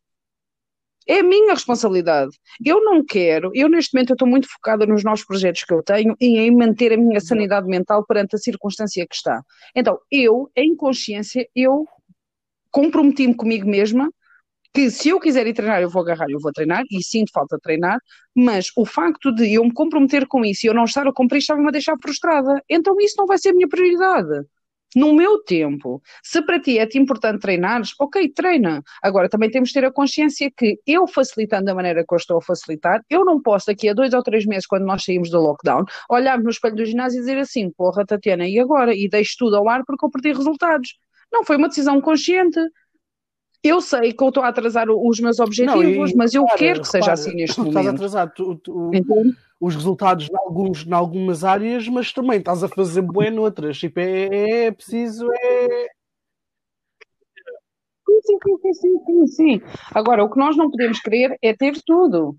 É a minha responsabilidade. Eu não quero, eu neste momento estou muito focada nos novos projetos que eu tenho e em manter a minha sanidade mental perante a circunstância que está. Então, eu, em consciência, eu comprometi-me comigo mesma que se eu quiser ir treinar, eu vou agarrar, eu vou treinar, e sinto falta de treinar, mas o facto de eu me comprometer com isso e eu não estar a cumprir estava-me a deixar frustrada. Então isso não vai ser a minha prioridade no meu tempo. Se para ti é importante treinares, ok, treina. Agora também temos de ter a consciência que eu facilitando da maneira que eu estou a facilitar, eu não posso daqui a dois ou três meses, quando nós saímos do lockdown, olharmos no espelho do ginásio e dizer assim, porra Tatiana, e agora? E deixo tudo ao ar porque eu perdi resultados. Não, foi uma decisão consciente. Eu sei que eu estou a atrasar os meus objetivos, não, e, mas eu quero que repara, seja assim neste momento. Estás atrasado. Tu, tu, os resultados em, alguns, em algumas áreas, mas também estás a fazer bué noutras. Tipo, é, é, é preciso. É... Sim, sim, sim, sim, sim. Agora, o que nós não podemos querer é ter tudo.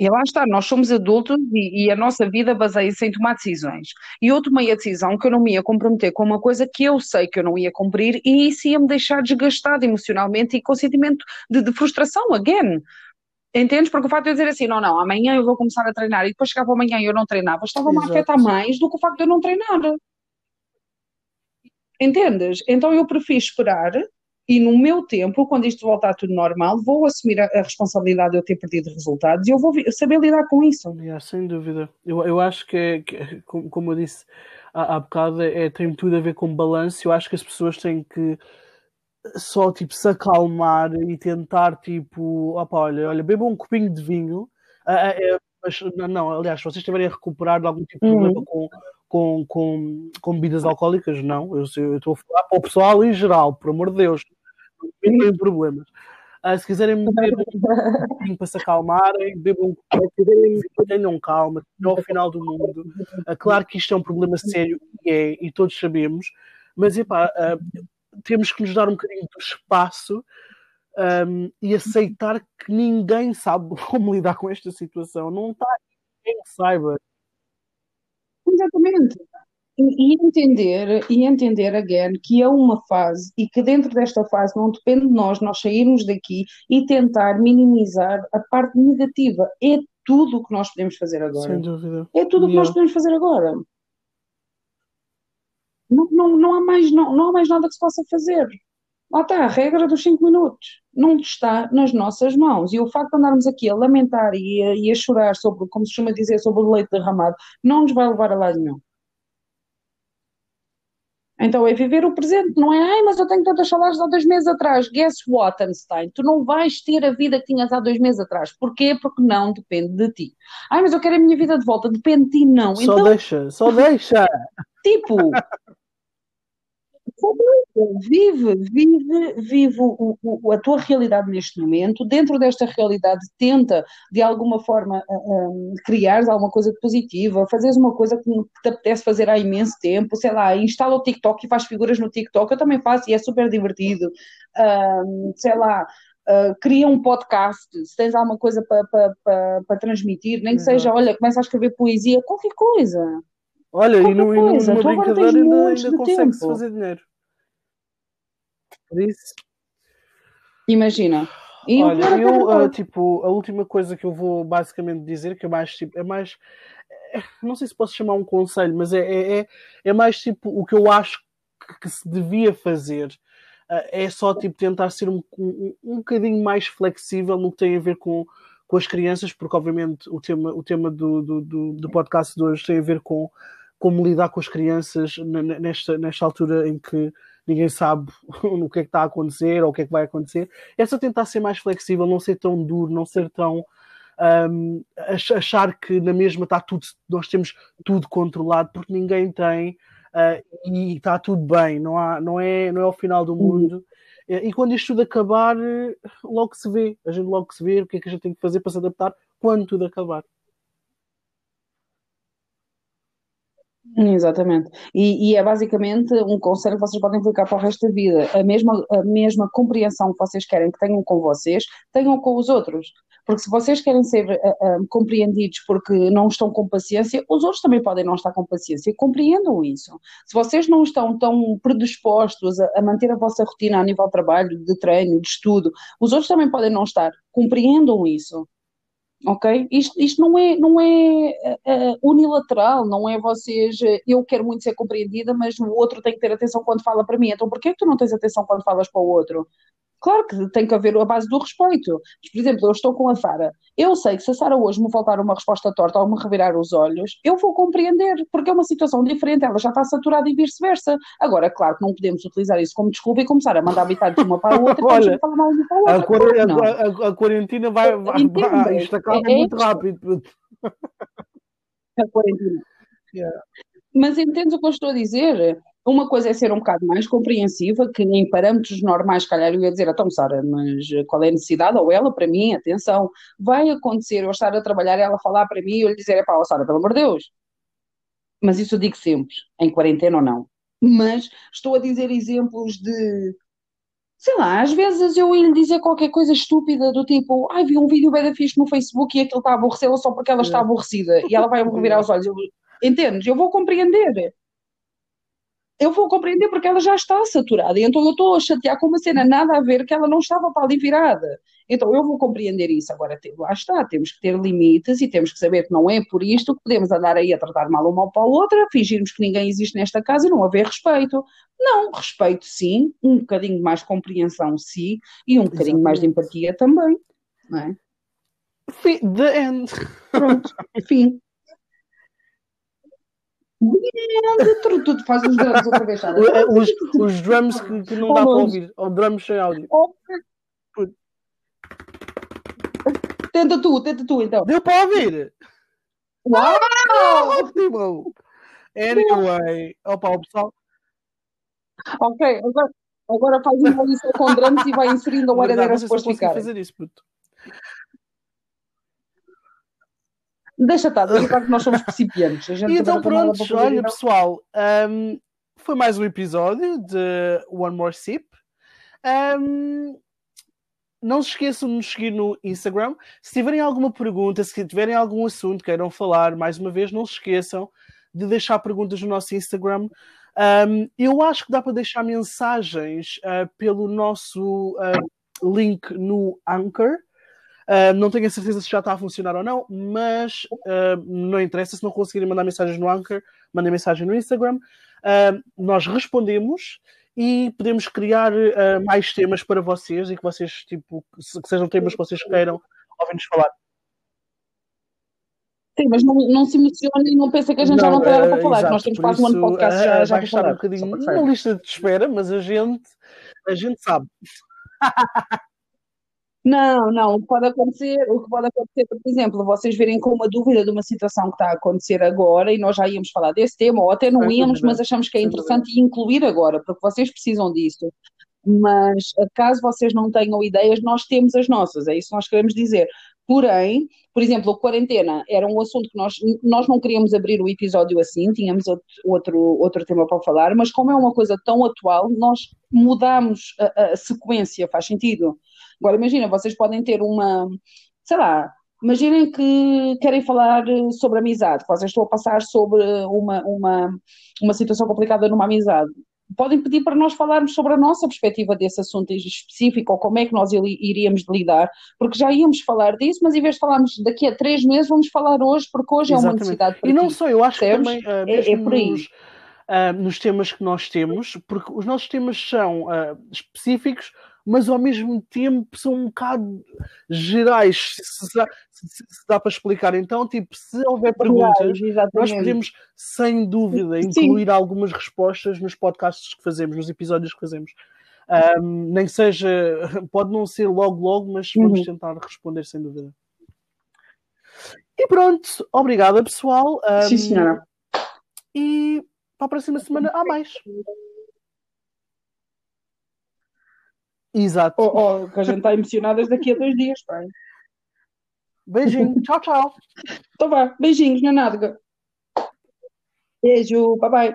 E lá está, nós somos adultos e, e a nossa vida baseia-se em tomar decisões. E eu tomei a decisão que eu não me ia comprometer com uma coisa que eu sei que eu não ia cumprir e isso ia me deixar desgastado emocionalmente e com sentimento de, de frustração, again. Entendes? Porque o facto de eu dizer assim, não, não, amanhã eu vou começar a treinar e depois chegava amanhã e eu não treinava, estava-me a afetar mais do que o facto de eu não treinar. Entendes? Então eu prefiro esperar e no meu tempo, quando isto voltar tudo normal, vou assumir a, a responsabilidade de eu ter perdido resultados e eu vou saber lidar com isso. Yeah, sem dúvida. Eu, eu acho que, é, que como, eu disse há, há bocado, é, tem tudo a ver com balanço. Eu acho que as pessoas têm que só tipo se acalmar e tentar tipo, opa, olha, olha, beba um copinho de vinho. Uh, uh, mas, não, aliás, se vocês estiverem a recuperar de algum tipo de problema uhum. com, com, com, com bebidas alcoólicas, não. Eu estou a falar para o pessoal em geral, por amor de Deus. Não tem problemas. Uh, se quiserem beber um para se acalmarem, bebam tenham calma, não ao final do mundo. Uh, claro que isto é um problema sério e é, e todos sabemos, mas epá, uh, temos que nos dar um bocadinho do espaço um, e aceitar que ninguém sabe como lidar com esta situação. Não está ninguém que saiba. Exatamente. E, e, entender, e entender, again, que é uma fase e que dentro desta fase não depende de nós, nós sairmos daqui e tentar minimizar a parte negativa. É tudo o que nós podemos fazer agora. Sem dúvida. É tudo o que nós podemos fazer agora. Não, não, não, há mais, não, não há mais nada que se possa fazer. Lá está, a regra dos 5 minutos. Não está nas nossas mãos. E o facto de andarmos aqui a lamentar e a, e a chorar sobre, como se chama dizer, sobre o leite derramado, não nos vai levar a lado nenhum. Então é viver o presente, não é? Ai, mas eu tenho tantas salários há dois meses atrás. Guess what, Einstein? Tu não vais ter a vida que tinhas há dois meses atrás. Porquê? Porque não depende de ti. Ai, mas eu quero a minha vida de volta. Depende de ti, não. Só então, deixa, só deixa. Tipo, Vive, vive, vive o, o, a tua realidade neste momento. Dentro desta realidade, tenta de alguma forma um, criar alguma coisa de positiva, fazeres uma coisa que te apetece fazer há imenso tempo, sei lá, instala o TikTok e faz figuras no TikTok. Eu também faço e é super divertido. Um, sei lá, Uh, cria um podcast, se tens alguma coisa para pa, pa, pa transmitir, nem que seja, olha, começa a escrever poesia, qualquer coisa Olha, e, no, e numa brincadeira ainda, ainda consegue-se fazer dinheiro. Por isso. Imagina. E Olha, eu, uh, tipo, a última coisa que eu vou basicamente dizer, que é mais, tipo, é mais, é, não sei se posso chamar um conselho, mas é, é, é, é mais, tipo, o que eu acho que, que se devia fazer. Uh, é só, tipo, tentar ser um, um, um bocadinho mais flexível no que tem a ver com, com as crianças, porque, obviamente, o tema, o tema do, do, do, do podcast de hoje tem a ver com como lidar com as crianças nesta, nesta altura em que ninguém sabe o que é que está a acontecer ou o que é que vai acontecer. É só tentar ser mais flexível, não ser tão duro, não ser tão. Um, achar que na mesma está tudo, nós temos tudo controlado, porque ninguém tem uh, e está tudo bem, não, há, não, é, não é o final do mundo. E quando isto tudo acabar, logo se vê, a gente logo se vê o que é que a gente tem que fazer para se adaptar quando tudo acabar. Exatamente. E, e, é basicamente um conselho que vocês podem aplicar para o resto da vida. A mesma, a mesma compreensão que vocês querem que tenham com vocês, tenham com os outros. Porque se vocês querem ser uh, compreendidos porque não estão com paciência, os outros também podem não estar com paciência. Compreendam isso. Se vocês não estão tão predispostos a, a manter a vossa rotina a nível de trabalho, de treino, de estudo, os outros também podem não estar. Compreendam isso ok? Isto, isto não é, não é uh, unilateral, não é vocês, uh, eu quero muito ser compreendida, mas o outro tem que ter atenção quando fala para mim, então porquê é que tu não tens atenção quando falas para o outro? Claro que tem que haver a base do respeito. Mas, por exemplo, eu estou com a Sara. Eu sei que se a Sara hoje me faltar uma resposta torta ou me revirar os olhos, eu vou compreender, porque é uma situação diferente, ela já está saturada e vice-versa. Agora, claro que não podemos utilizar isso como desculpa e começar a mandar habitar de uma para a outra Olha, e falar mal de para a outra. A, a, a, quarentena vai. vai, vai isto acaba é, é muito rápido. A quarentena. Yeah. Mas entendes o que eu estou a dizer? Uma coisa é ser um bocado mais compreensiva, que em parâmetros normais, calhar eu ia dizer, então Sara, mas qual é a necessidade? Ou ela, para mim, atenção, vai acontecer eu estar a trabalhar ela falar para mim e eu lhe dizer, é pá, Sara, pelo amor de Deus. Mas isso eu digo sempre, em quarentena ou não. Mas estou a dizer exemplos de, sei lá, às vezes eu ia lhe dizer qualquer coisa estúpida do tipo, ai, vi um vídeo bem da fixe no Facebook e aquilo está a aborrecê-la só porque ela está aborrecida e ela vai me revirar os olhos. Eu, entendes? Eu vou compreender eu vou compreender porque ela já está saturada. Então eu estou a chatear com uma cena nada a ver que ela não estava para ali virada. Então eu vou compreender isso. Agora, lá está, temos que ter limites e temos que saber que não é por isto que podemos andar aí a tratar mal uma para a outra, fingirmos que ninguém existe nesta casa e não haver respeito. Não, respeito sim, um bocadinho mais compreensão sim e um bocadinho Exatamente. mais de empatia também. Não é? The end. Pronto, fim. Tu faz os drums outra vez, os, os drums que, que não dá para ouvir, ou drums sem áudio. Tenta tu, tenta tu então. Deu para ouvir? Uau! Ótimo! Anyway, opa, o pessoal. Ok, agora, agora faz uma lista com drums e vai inserindo a hora depois ficar. fazer isso, puto. Deixa estar, deixa estar que nós somos principiantes. e então pronto, olha pessoal, um, foi mais um episódio de One More Sip. Um, não se esqueçam de nos seguir no Instagram. Se tiverem alguma pergunta, se tiverem algum assunto que queiram falar, mais uma vez, não se esqueçam de deixar perguntas no nosso Instagram. Um, eu acho que dá para deixar mensagens uh, pelo nosso uh, link no Anchor. Uh, não tenho a certeza se já está a funcionar ou não, mas uh, não interessa. Se não conseguirem mandar mensagens no Anchor, mandem mensagem no Instagram. Uh, nós respondemos e podemos criar mais temas para vocês e que vocês, tipo, que sejam temas que vocês queiram ouvir-nos falar. Sim, mas não, não se emocione e não pense que a gente não, já não tem nada para falar. Exato, nós temos quase um ano de podcast já, já vai estar um bocadinho na lista de espera, mas a gente, a gente sabe. Não, não, o que pode acontecer, o que pode acontecer, por exemplo, vocês verem com uma dúvida de uma situação que está a acontecer agora e nós já íamos falar desse tema, ou até não íamos, mas achamos que é interessante incluir agora, porque vocês precisam disso. Mas caso vocês não tenham ideias, nós temos as nossas, é isso que nós queremos dizer. Porém, por exemplo, a quarentena era um assunto que nós, nós não queríamos abrir o episódio assim, tínhamos outro, outro, outro tema para falar, mas como é uma coisa tão atual, nós mudamos a, a sequência, faz sentido? Agora imagina, vocês podem ter uma, sei lá, imaginem que querem falar sobre amizade, vocês estão a passar sobre uma, uma, uma situação complicada numa amizade podem pedir para nós falarmos sobre a nossa perspectiva desse assunto específico ou como é que nós iríamos lidar, porque já íamos falar disso, mas em vez de falarmos daqui a três meses, vamos falar hoje, porque hoje Exatamente. é uma necessidade para E não só, eu acho que também uh, é, é por aí. Nos, uh, nos temas que nós temos, porque os nossos temas são uh, específicos, mas ao mesmo tempo são um bocado gerais, se, se, se dá para explicar. Então, tipo, se houver perguntas, nós podemos, sem dúvida, incluir Sim. algumas respostas nos podcasts que fazemos, nos episódios que fazemos. Um, nem seja, pode não ser logo, logo, mas vamos uhum. tentar responder sem dúvida. E pronto, obrigada pessoal. Um, Sim, senhora. E para a próxima semana há mais. Exato. Oh, oh, que a gente está emocionadas daqui a dois dias, pai. Beijinho, tchau, tchau. Então vá, beijinhos na nádega. Beijo, bye bye.